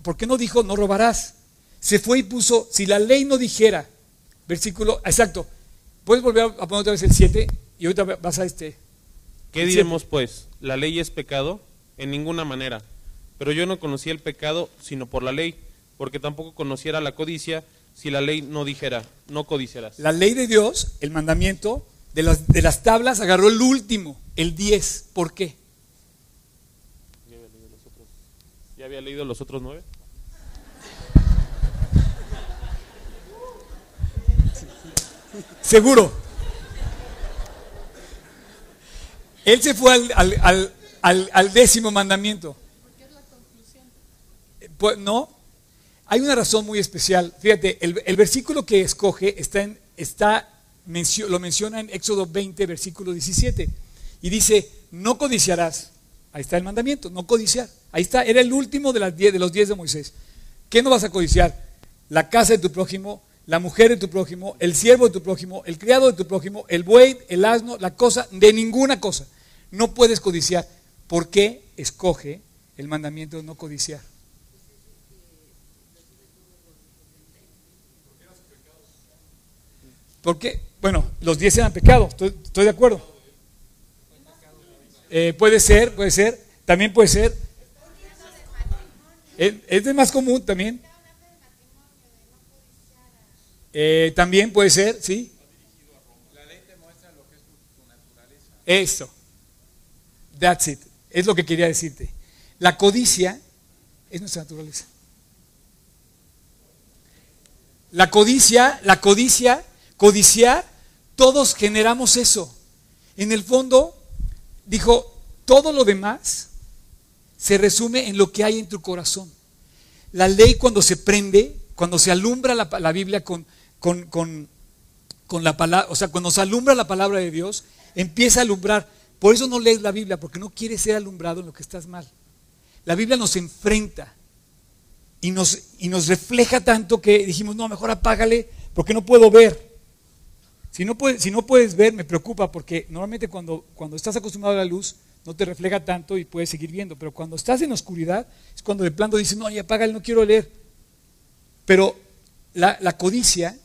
Speaker 1: ¿Por qué no dijo, no robarás? Se fue y puso, si la ley no dijera, versículo, exacto, puedes volver a poner otra vez el 7 y ahorita vas a este.
Speaker 3: ¿Qué diremos pues? ¿La ley es pecado? En ninguna manera. Pero yo no conocía el pecado sino por la ley, porque tampoco conociera la codicia si la ley no dijera, no codiciarás.
Speaker 1: La ley de Dios, el mandamiento, de las, de las tablas agarró el último, el 10. ¿Por qué?
Speaker 3: ¿Ya había leído los otros nueve?
Speaker 1: Seguro. Él se fue al, al, décimo mandamiento. Pues, no, hay una razón muy especial. Fíjate, el, versículo que escoge está en, está, lo menciona en Éxodo 20, versículo 17. Y dice, no codiciarás. Ahí está el mandamiento, no codiciar. Ahí está, era el último de, las de los diez de Moisés. ¿Qué no vas a codiciar? La casa de tu prójimo, la mujer de tu prójimo, el siervo de tu prójimo, el criado de tu prójimo, el buey, el asno, la cosa, de ninguna cosa. No puedes codiciar. ¿Por qué escoge el mandamiento de no codiciar? ¿Por qué? Bueno, los diez eran pecados, estoy, de acuerdo. Eh, puede ser, puede ser, también puede ser. Es, es de más común también. Eh, también puede ser, ¿sí? Eso. That's it. Es lo que quería decirte. La codicia es nuestra naturaleza. La codicia, la codicia, codiciar, todos generamos eso. En el fondo, dijo, todo lo demás se resume en lo que hay en tu corazón. La ley cuando se prende, cuando se alumbra la, Biblia con, con, con, con la palabra, o sea, cuando se alumbra la palabra de Dios, empieza a alumbrar por eso no lees la Biblia, porque no quieres ser alumbrado en lo que estás mal. La Biblia nos enfrenta y nos, y nos refleja tanto que dijimos, no, mejor apágale porque no puedo ver. Si no, puedes, ver, me preocupa porque normalmente cuando, cuando estás acostumbrado a la luz, no te refleja tanto y puedes seguir viendo. Pero cuando estás en oscuridad, es cuando de plano dices, no, ya apágale, no quiero leer. Pero la, la codicia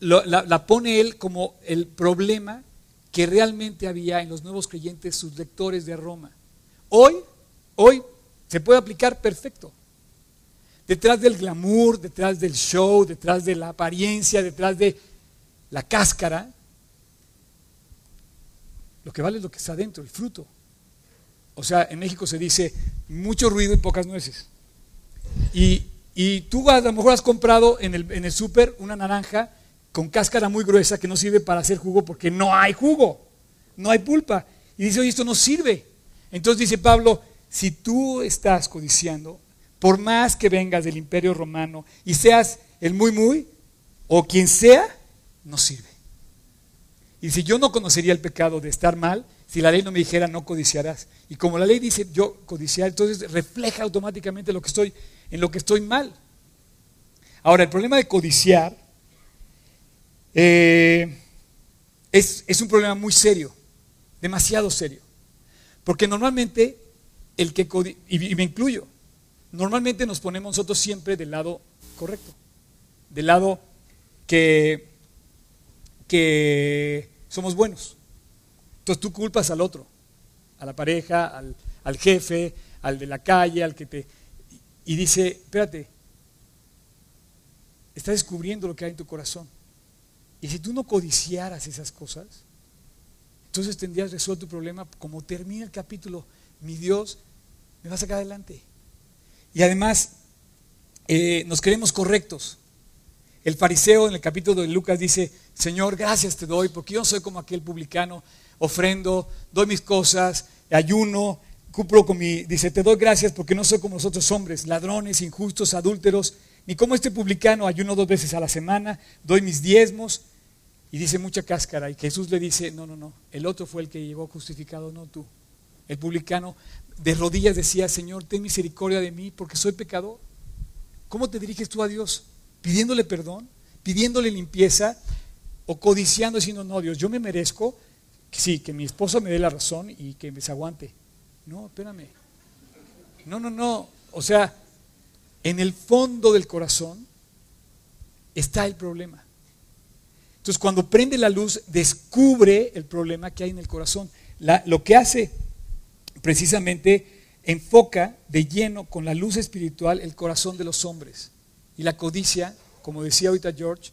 Speaker 1: la, la, pone él como el problema que realmente había en los nuevos creyentes, sus lectores de Roma. Hoy, hoy se puede aplicar perfecto. Detrás del glamour, detrás del show, detrás de la apariencia, detrás de la cáscara, lo que vale es lo que está dentro, el fruto. O sea, en México se dice mucho ruido y pocas nueces. Y, y tú a lo mejor has comprado en el, en el súper una naranja con cáscara muy gruesa que no sirve para hacer jugo porque no hay jugo, no hay pulpa. Y dice, oye, esto no sirve. Entonces dice Pablo, si tú estás codiciando, por más que vengas del imperio romano y seas el muy muy, o quien sea, no sirve. Y si yo no conocería el pecado de estar mal, si la ley no me dijera no codiciarás. Y como la ley dice yo codiciar, entonces refleja automáticamente lo que estoy, en lo que estoy mal. Ahora, el problema de codiciar eh, es, un problema muy serio, demasiado serio. Porque normalmente, el que y, me incluyo, normalmente nos ponemos nosotros siempre del lado correcto, del lado que, que somos buenos. Entonces tú culpas al otro, a la pareja, al, al jefe, al de la calle, al que te... Y dice, espérate, estás descubriendo lo que hay en tu corazón. Y si tú no codiciaras esas cosas, entonces tendrías resuelto tu problema como termina el capítulo. Mi Dios me va a sacar adelante. Y además, eh, nos creemos correctos. El fariseo en el capítulo de Lucas dice, Señor, gracias te doy, porque yo soy como aquel publicano, ofrendo, doy mis cosas, ayuno, cumplo con mi... Dice, te doy gracias porque no soy como los otros hombres, ladrones, injustos, adúlteros, ni como este publicano, ayuno dos veces a la semana, doy mis diezmos. Y dice mucha cáscara. Y Jesús le dice, no, no, no, el otro fue el que llegó justificado, no tú. El publicano de rodillas decía, Señor, ten misericordia de mí porque soy pecador. ¿Cómo te diriges tú a Dios? ¿Pidiéndole perdón? ¿Pidiéndole limpieza? ¿O codiciando diciendo, no, Dios, yo me merezco, sí, que mi esposo me dé la razón y que me aguante? No, espérame. No, no, no. O sea, en el fondo del corazón está el problema. Entonces, cuando prende la luz, descubre el problema que hay en el corazón. lo que hace precisamente enfoca de lleno con la luz espiritual el corazón de los hombres. Y la codicia, como decía ahorita George,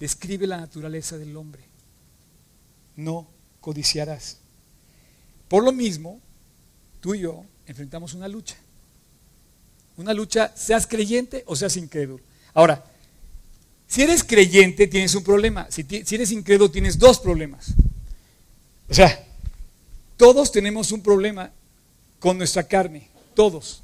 Speaker 1: describe la naturaleza del hombre. No codiciarás. Por lo mismo, tú y yo enfrentamos una lucha. Una lucha, seas creyente o seas incrédulo. Ahora, si eres creyente tienes un problema, si, si eres incrédulo tienes dos problemas. O sea, todos tenemos un problema con nuestra carne, todos.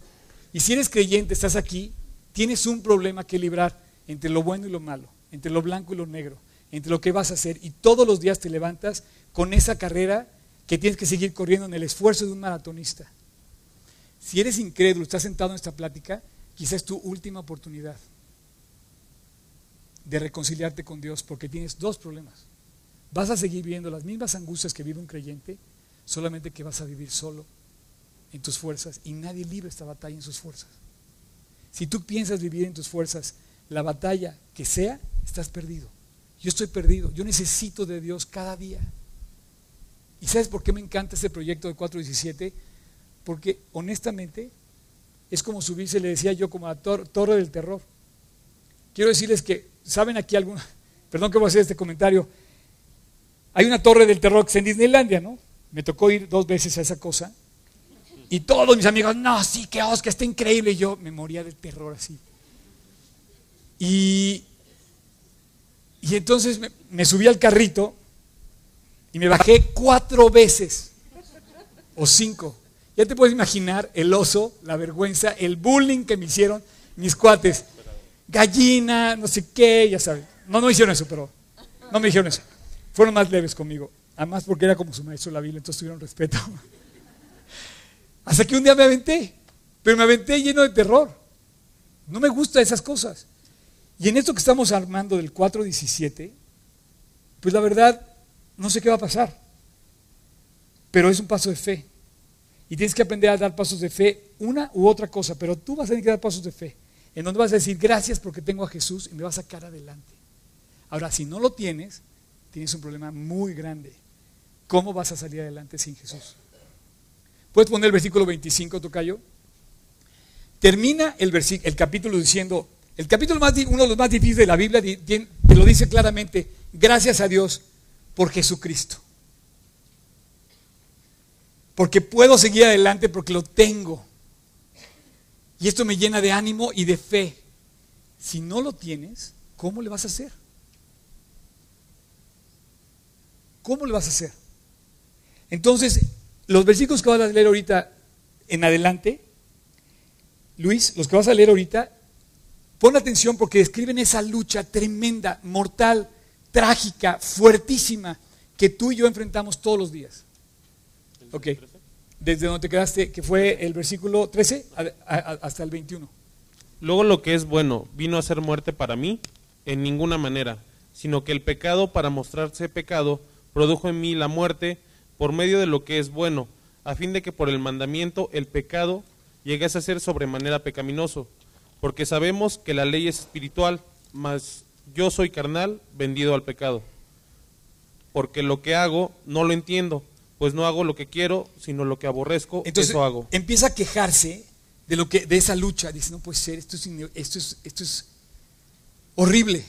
Speaker 1: Y si eres creyente, estás aquí, tienes un problema que librar entre lo bueno y lo malo, entre lo blanco y lo negro, entre lo que vas a hacer. Y todos los días te levantas con esa carrera que tienes que seguir corriendo en el esfuerzo de un maratonista. Si eres incrédulo, estás sentado en esta plática, quizás es tu última oportunidad de reconciliarte con Dios porque tienes dos problemas. Vas a seguir viviendo las mismas angustias que vive un creyente, solamente que vas a vivir solo en tus fuerzas y nadie libra esta batalla en sus fuerzas. Si tú piensas vivir en tus fuerzas la batalla que sea, estás perdido. Yo estoy perdido, yo necesito de Dios cada día. ¿Y sabes por qué me encanta este proyecto de 417? Porque honestamente es como subirse, le decía yo, como a torre del terror. Quiero decirles que ¿Saben aquí algún? Perdón que voy a hacer este comentario. Hay una torre del terror que es en Disneylandia, ¿no? Me tocó ir dos veces a esa cosa. Y todos mis amigos, no, sí, que que está increíble. Y yo me moría del terror así. Y, y entonces me, me subí al carrito y me bajé cuatro veces o cinco. Ya te puedes imaginar el oso, la vergüenza, el bullying que me hicieron mis cuates gallina, no sé qué, ya sabes. No, no hicieron eso, pero no me dijeron eso. Fueron más leves conmigo. Además porque era como su maestro la Biblia, entonces tuvieron respeto. Hasta que un día me aventé, pero me aventé lleno de terror. No me gustan esas cosas. Y en esto que estamos armando del 4.17, pues la verdad, no sé qué va a pasar. Pero es un paso de fe. Y tienes que aprender a dar pasos de fe, una u otra cosa, pero tú vas a tener que dar pasos de fe en donde vas a decir gracias porque tengo a Jesús y me vas a sacar adelante. Ahora, si no lo tienes, tienes un problema muy grande. ¿Cómo vas a salir adelante sin Jesús? ¿Puedes poner el versículo 25, Tocayo? Termina el, el capítulo diciendo, el capítulo más, uno de los más difíciles de la Biblia te lo dice claramente, gracias a Dios por Jesucristo. Porque puedo seguir adelante porque lo tengo. Y esto me llena de ánimo y de fe. Si no lo tienes, ¿cómo le vas a hacer? ¿Cómo le vas a hacer? Entonces, los versículos que vas a leer ahorita en adelante, Luis, los que vas a leer ahorita, pon atención porque describen esa lucha tremenda, mortal, trágica, fuertísima, que tú y yo enfrentamos todos los días. Ok desde donde te quedaste, que fue el versículo 13 hasta el 21.
Speaker 3: Luego lo que es bueno vino a ser muerte para mí en ninguna manera, sino que el pecado para mostrarse pecado produjo en mí la muerte por medio de lo que es bueno, a fin de que por el mandamiento el pecado llegase a ser sobremanera pecaminoso, porque sabemos que la ley es espiritual, mas yo soy carnal, vendido al pecado. Porque lo que hago no lo entiendo pues no hago lo que quiero, sino lo que aborrezco,
Speaker 1: Entonces,
Speaker 3: eso hago.
Speaker 1: Empieza a quejarse de lo que de esa lucha, dice, no puede ser, esto es, esto es, esto es horrible.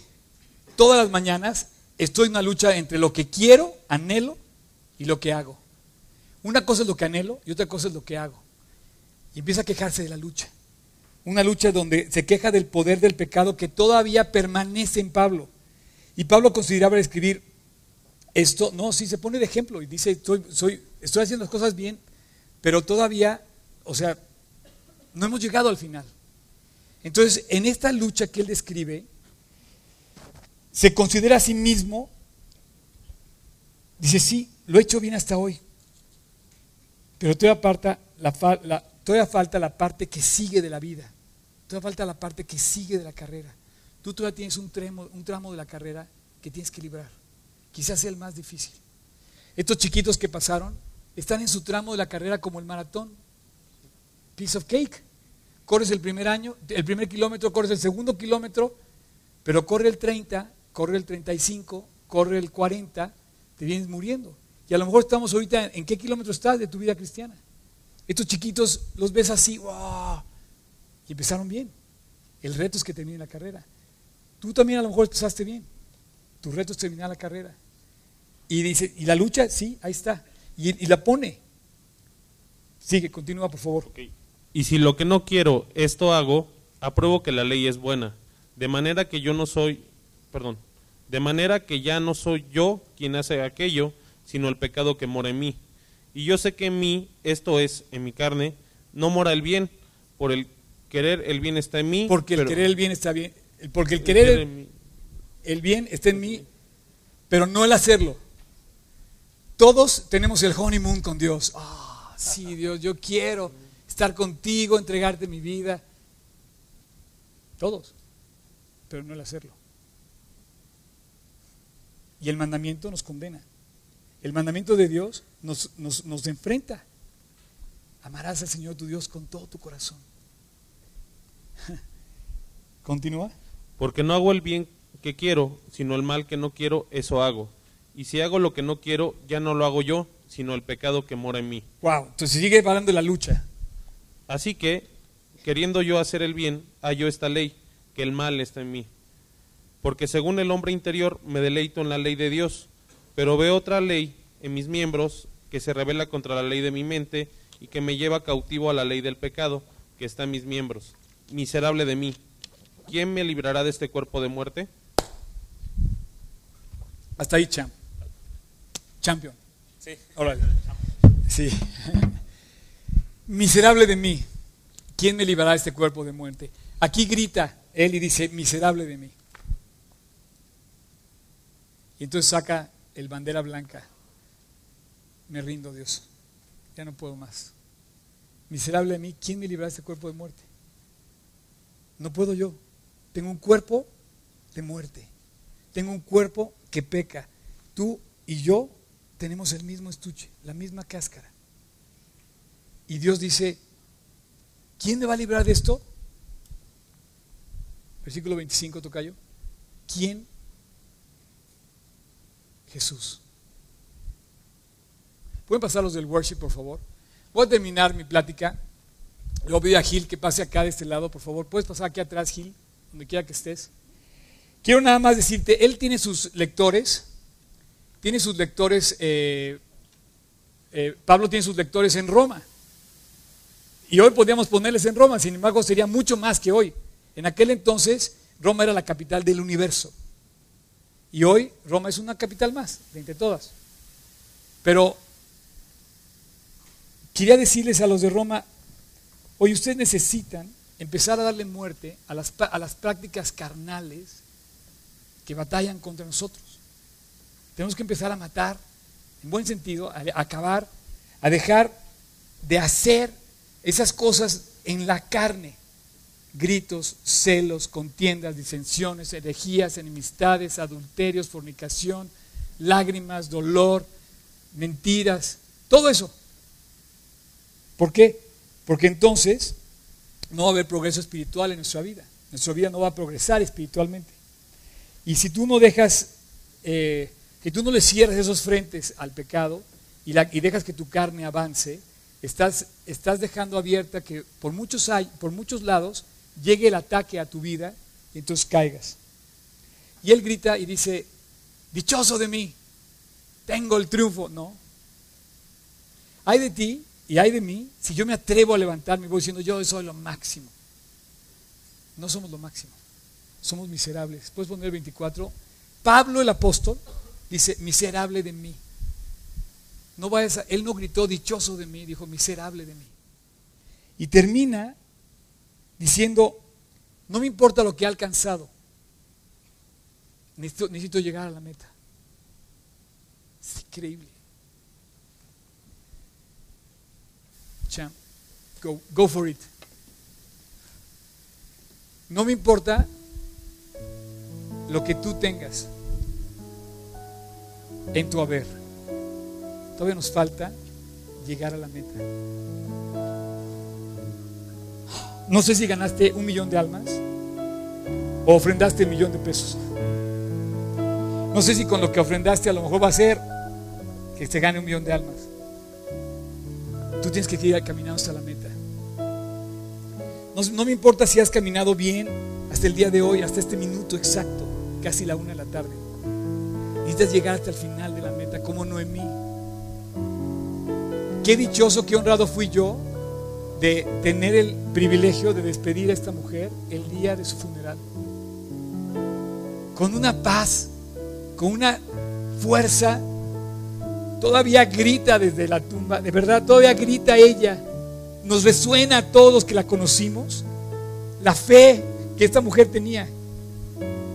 Speaker 1: Todas las mañanas estoy en una lucha entre lo que quiero, anhelo y lo que hago. Una cosa es lo que anhelo y otra cosa es lo que hago. Y empieza a quejarse de la lucha. una lucha donde se queja del poder del pecado que todavía permanece en Pablo. Y Pablo consideraba escribir esto, no, sí se pone de ejemplo y dice, estoy, estoy haciendo las cosas bien, pero todavía, o sea, no hemos llegado al final. Entonces, en esta lucha que él describe, se considera a sí mismo, dice, sí, lo he hecho bien hasta hoy, pero todavía falta la, parte que sigue de la vida, todavía falta la parte que sigue de la carrera. Tú todavía tienes un tramo, un tramo de la carrera que tienes que librar. Quizás sea el más difícil. Estos chiquitos que pasaron están en su tramo de la carrera como el maratón. Piece of cake. Corres el primer año, el primer kilómetro, corres el segundo kilómetro, pero corre el 30, corre el 35, corre el 40, te vienes muriendo. Y a lo mejor estamos ahorita en, qué kilómetro estás de tu vida cristiana. Estos chiquitos los ves así, wow, y empezaron bien. El reto es que termine la carrera. Tú también a lo mejor empezaste bien. Tu reto es terminar la carrera. Y dice, ¿y la lucha? Sí, ahí está. Y, la pone. Sigue, continúa por favor.
Speaker 3: Y si lo que no quiero, esto hago, apruebo que la ley es buena. De manera que yo no soy, perdón, de manera que ya no soy yo quien hace aquello, sino el pecado que mora en mí. Y yo sé que en mí, esto es, en mi carne, no mora el bien, por el querer el bien está en mí.
Speaker 1: Porque el querer el bien está bien, porque el querer el bien está en mí, pero no el hacerlo. Todos tenemos el honeymoon con Dios. Ah, sí, Dios, yo quiero estar contigo, entregarte mi vida. Todos, pero no el hacerlo. Y el mandamiento nos condena. El mandamiento de Dios nos, nos enfrenta. Amarás al Señor tu Dios con todo tu corazón. Continúa.
Speaker 3: Porque no hago el bien que quiero, sino el mal que no quiero, eso hago. Y si hago lo que no quiero, ya no lo hago yo, sino el pecado que mora en mí.
Speaker 1: Wow, entonces sigue hablando de la lucha.
Speaker 3: Así que, queriendo yo hacer el bien, hallo esta ley, que el mal está en mí. Porque según el hombre interior me deleito en la ley de Dios, pero veo otra ley en mis miembros que se revela contra la ley de mi mente y que me lleva cautivo a la ley del pecado que está en mis miembros. Miserable de mí, ¿quién me librará de este cuerpo de muerte?
Speaker 1: Hasta ahí, champ. Champion. Sí. Órale. Sí. Miserable de mí. ¿Quién me librará de este cuerpo de muerte? Aquí grita él y dice, miserable de mí. Y entonces saca el bandera blanca. Me rindo, Dios. Ya no puedo más. Miserable de mí, ¿quién me librará de este cuerpo de muerte? No puedo yo. Tengo un cuerpo de muerte. Tengo un cuerpo que peca. Tú y yo tenemos el mismo estuche, la misma cáscara. Y Dios dice, ¿quién me va a librar de esto? Versículo 25, Tocayo. ¿Quién? Jesús. ¿Pueden pasar los del worship, por favor? Voy a terminar mi plática. Luego voy a Gil que pase acá de este lado, por favor. ¿Puedes pasar aquí atrás, Gil? Donde quiera que estés. Quiero nada más decirte, él tiene sus lectores tiene sus lectores, eh, eh, Pablo tiene sus lectores en Roma. Y hoy podríamos ponerles en Roma, sin embargo sería mucho más que hoy. En aquel entonces Roma era la capital del universo. Y hoy Roma es una capital más, de entre todas. Pero quería decirles a los de Roma, hoy ustedes necesitan empezar a darle muerte a las, a las prácticas carnales que batallan contra nosotros. Tenemos que empezar a matar, en buen sentido, a, acabar, a dejar de hacer esas cosas en la carne. Gritos, celos, contiendas, disensiones, herejías, enemistades, adulterios, fornicación, lágrimas, dolor, mentiras, todo eso. ¿Por qué? Porque entonces no va a haber progreso espiritual en nuestra vida. Nuestra vida no va a progresar espiritualmente. Y si tú no dejas eh, que tú no le cierres esos frentes al pecado y, dejas que tu carne avance, estás, estás dejando abierta que por muchos, hay, por muchos lados llegue el ataque a tu vida y entonces caigas. Y él grita y dice, dichoso de mí, tengo el triunfo. No. Hay de ti y hay de mí si yo me atrevo a levantarme y voy diciendo, yo soy lo máximo. no somos lo máximo. Somos miserables. Puedes poner 24. Pablo el apóstol dice, miserable de mí. No vayas a, él no gritó dichoso de mí, dijo miserable de mí. Y termina diciendo, no me importa lo que he alcanzado, necesito, necesito llegar a la meta. Es increíble. Champ, go, go for it. No me importa lo que tú tengas en tu haber. Todavía nos falta llegar a la meta. No sé si ganaste un millón de almas o ofrendaste un millón de pesos. No sé si con lo que ofrendaste a lo mejor va a ser que se gane un millón de almas. Tú tienes que ir caminando hasta la meta. No, no, me importa si has caminado bien hasta el día de hoy, hasta este minuto exacto, casi la una de la tarde. Necesitas llegar hasta el final de la meta, como Noemí. Qué dichoso, qué honrado fui yo de tener el privilegio de despedir a esta mujer el día de su funeral. Con una paz, con una fuerza, todavía grita desde la tumba, de verdad, todavía grita ella. Nos resuena a todos que la conocimos la fe que esta mujer tenía.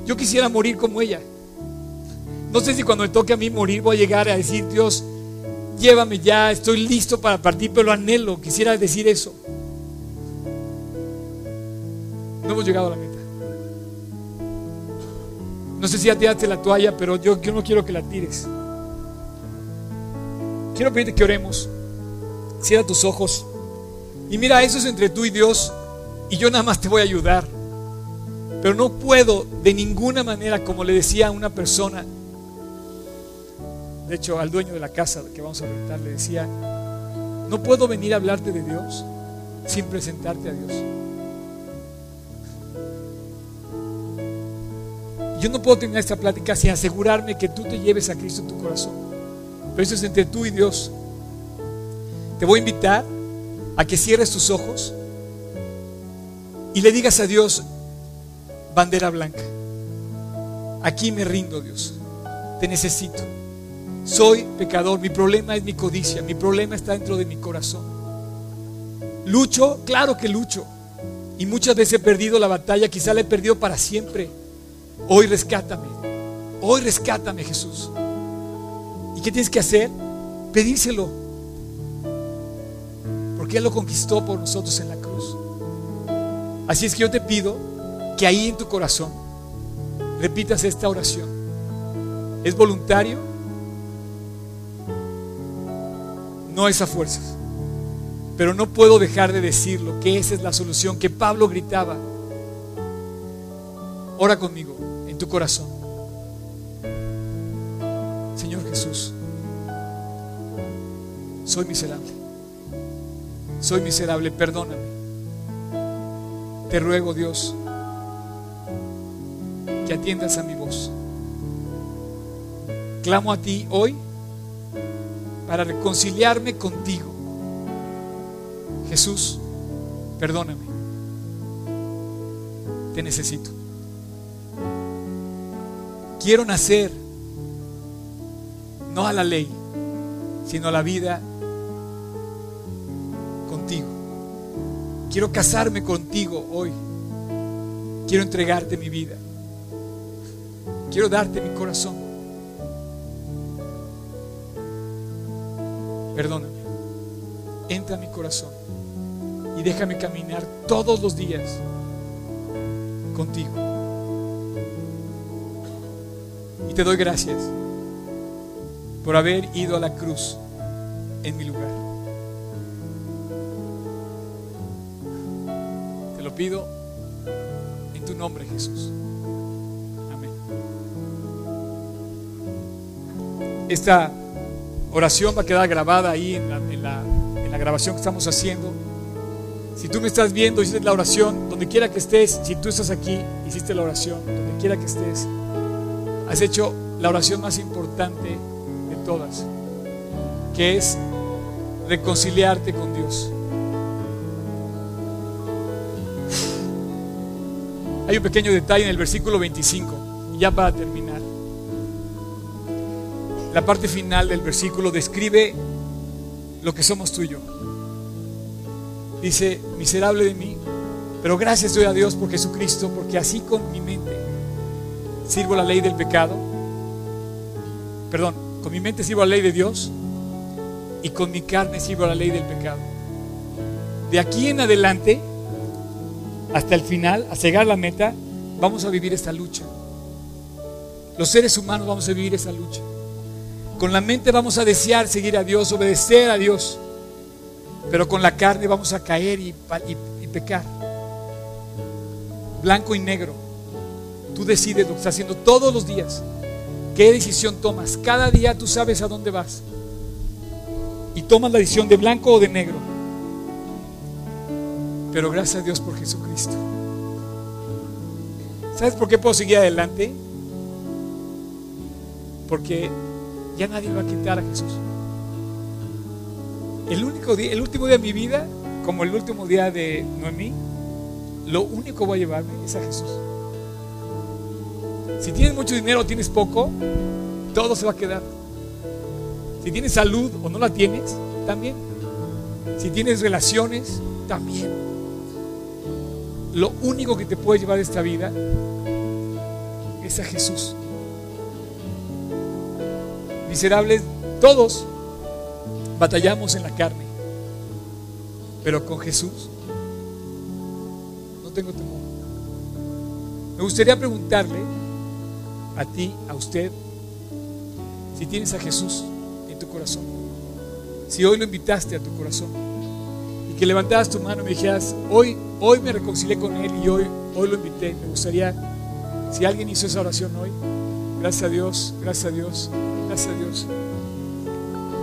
Speaker 1: Yo quisiera morir como ella. No sé si cuando me toque a mí morir voy a llegar a decir, Dios, llévame ya, estoy listo para partir, pero lo anhelo, quisiera decir eso. No hemos llegado a la meta. No sé si ya tiraste la toalla, pero yo, no quiero que la tires. Quiero pedirte que oremos. Cierra tus ojos. Y mira, eso es entre tú y Dios. Y yo nada más te voy a ayudar. Pero no puedo de ninguna manera, como le decía a una persona, de hecho al dueño de la casa que vamos a rentar, le decía, no puedo venir a hablarte de Dios sin presentarte a Dios. Yo no puedo terminar esta plática sin asegurarme que tú te lleves a Cristo en tu corazón. Pero eso es entre tú y Dios. Te voy a invitar a que cierres tus ojos y le digas a Dios, bandera blanca, aquí me rindo Dios, te necesito. Soy pecador, mi problema es mi codicia, mi problema está dentro de mi corazón. Lucho, claro que lucho. Y muchas veces he perdido la batalla, quizá la he perdido para siempre. Hoy rescátame. Hoy rescátame, Jesús. ¿Y qué tienes que hacer? Pedírselo. Porque Él lo conquistó por nosotros en la cruz. Así es que yo te pido que ahí en tu corazón repitas esta oración. Es voluntario, no es a fuerzas. Pero no puedo dejar de decirlo, que esa es la solución que Pablo gritaba. Ora conmigo en tu corazón. Señor Jesús, soy miserable. Soy miserable, perdóname. Te ruego, Dios, que atiendas a mi voz. Clamo a ti hoy para reconciliarme contigo. Jesús, perdóname. Te necesito. Quiero nacer no a la ley, sino a la vida contigo. Quiero casarme contigo hoy. Quiero entregarte mi vida. Quiero darte mi corazón. Perdóname. Entra a mi corazón y déjame caminar todos los días contigo. Y te doy gracias por haber ido a la cruz en mi lugar. Te lo pido en tu nombre, Jesús. Amén. Esta oración va a quedar grabada ahí en la, grabación que estamos haciendo. Si tú me estás viendo, hiciste la oración, donde quiera que estés, si tú estás aquí, hiciste la oración, donde quiera que estés, has hecho la oración más importante de todas, que es reconciliarte con Dios. Hay un pequeño detalle en el versículo 25, y ya para terminar. La parte final del versículo describe lo que somos tú y yo. Dice, miserable de mí, pero gracias doy a Dios por Jesucristo, porque así con mi mente sirvo la ley del pecado. Perdón, con mi mente sirvo la ley de Dios y con mi carne sirvo la ley del pecado. De aquí en adelante, hasta el final, a llegar a la meta, vamos a vivir esta lucha. Los seres humanos vamos a vivir esta lucha. Con la mente vamos a desear seguir a Dios, obedecer a Dios, pero con la carne vamos a caer y, pecar. Blanco y negro. Tú decides lo que estás haciendo todos los días. ¿Qué decisión tomas? Cada día tú sabes a dónde vas. Y tomas la decisión de blanco o de negro. Pero gracias a Dios por Jesucristo. ¿Sabes por qué puedo seguir adelante? Porque ya nadie va a quitar a Jesús. El, único día, el último día de mi vida, como el último día de Noemí, lo único que voy a llevarme es a Jesús. Si tienes mucho dinero o tienes poco, todo se va a quedar. Si tienes salud o no la tienes, también. Si tienes relaciones, también. Lo único que te puede llevar esta vida es a Jesús. Miserables, todos batallamos en la carne, pero con Jesús no tengo temor. Me gustaría preguntarle a ti, a usted, si tienes a Jesús en tu corazón, si hoy lo invitaste a tu corazón y que levantaras tu mano y me dijeras, hoy, hoy me reconcilié con Él y hoy, hoy lo invité, me gustaría, si alguien hizo esa oración hoy, gracias a Dios, gracias a Dios, gracias a Dios.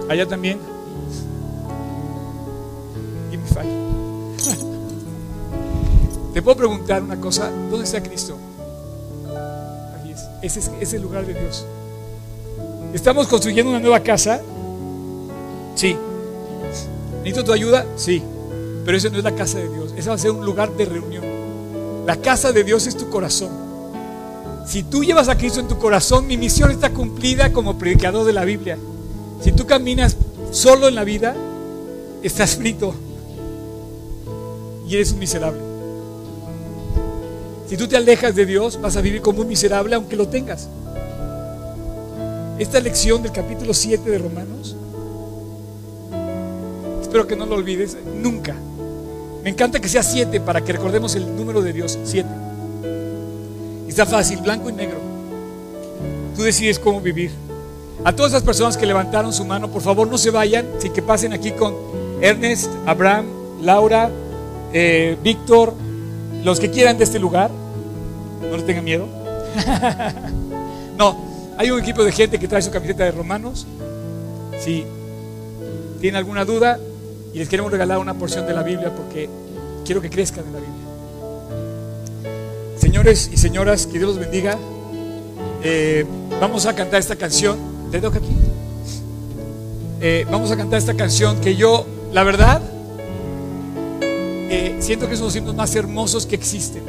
Speaker 1: Allá también. Y me falla. Te puedo preguntar una cosa, ¿dónde está Cristo? Ese es, el lugar de Dios. ¿Estamos construyendo una nueva casa? Sí. ¿Necesito tu ayuda? Sí. Pero esa no es la casa de Dios. Esa va a ser un lugar de reunión. La casa de Dios es tu corazón. Si tú llevas a Cristo en tu corazón, mi misión está cumplida como predicador de la Biblia. Si tú caminas solo en la vida, estás frito y eres un miserable. Si tú te alejas de Dios, vas a vivir como un miserable aunque lo tengas. Esta lección del capítulo 7 de Romanos, espero que no lo olvides nunca. Me encanta que sea 7 para que recordemos el número de Dios, 7. Está fácil, blanco y negro. Tú decides cómo vivir. A todas esas personas que levantaron su mano, por favor no se vayan, sin que pasen aquí con Ernest, Abraham, Laura, eh, Víctor, los que quieran de este lugar, no les tengan miedo. no, hay un equipo de gente que trae su camiseta de romanos. Si tienen alguna duda y les queremos regalar una porción de la Biblia porque quiero que crezcan en la Biblia. Señores y señoras, que Dios los bendiga. Eh, vamos a cantar esta canción. ¿Te toca aquí? Eh, vamos a cantar esta canción que yo, la verdad, eh, siento que es uno de los himnos más hermosos que existen.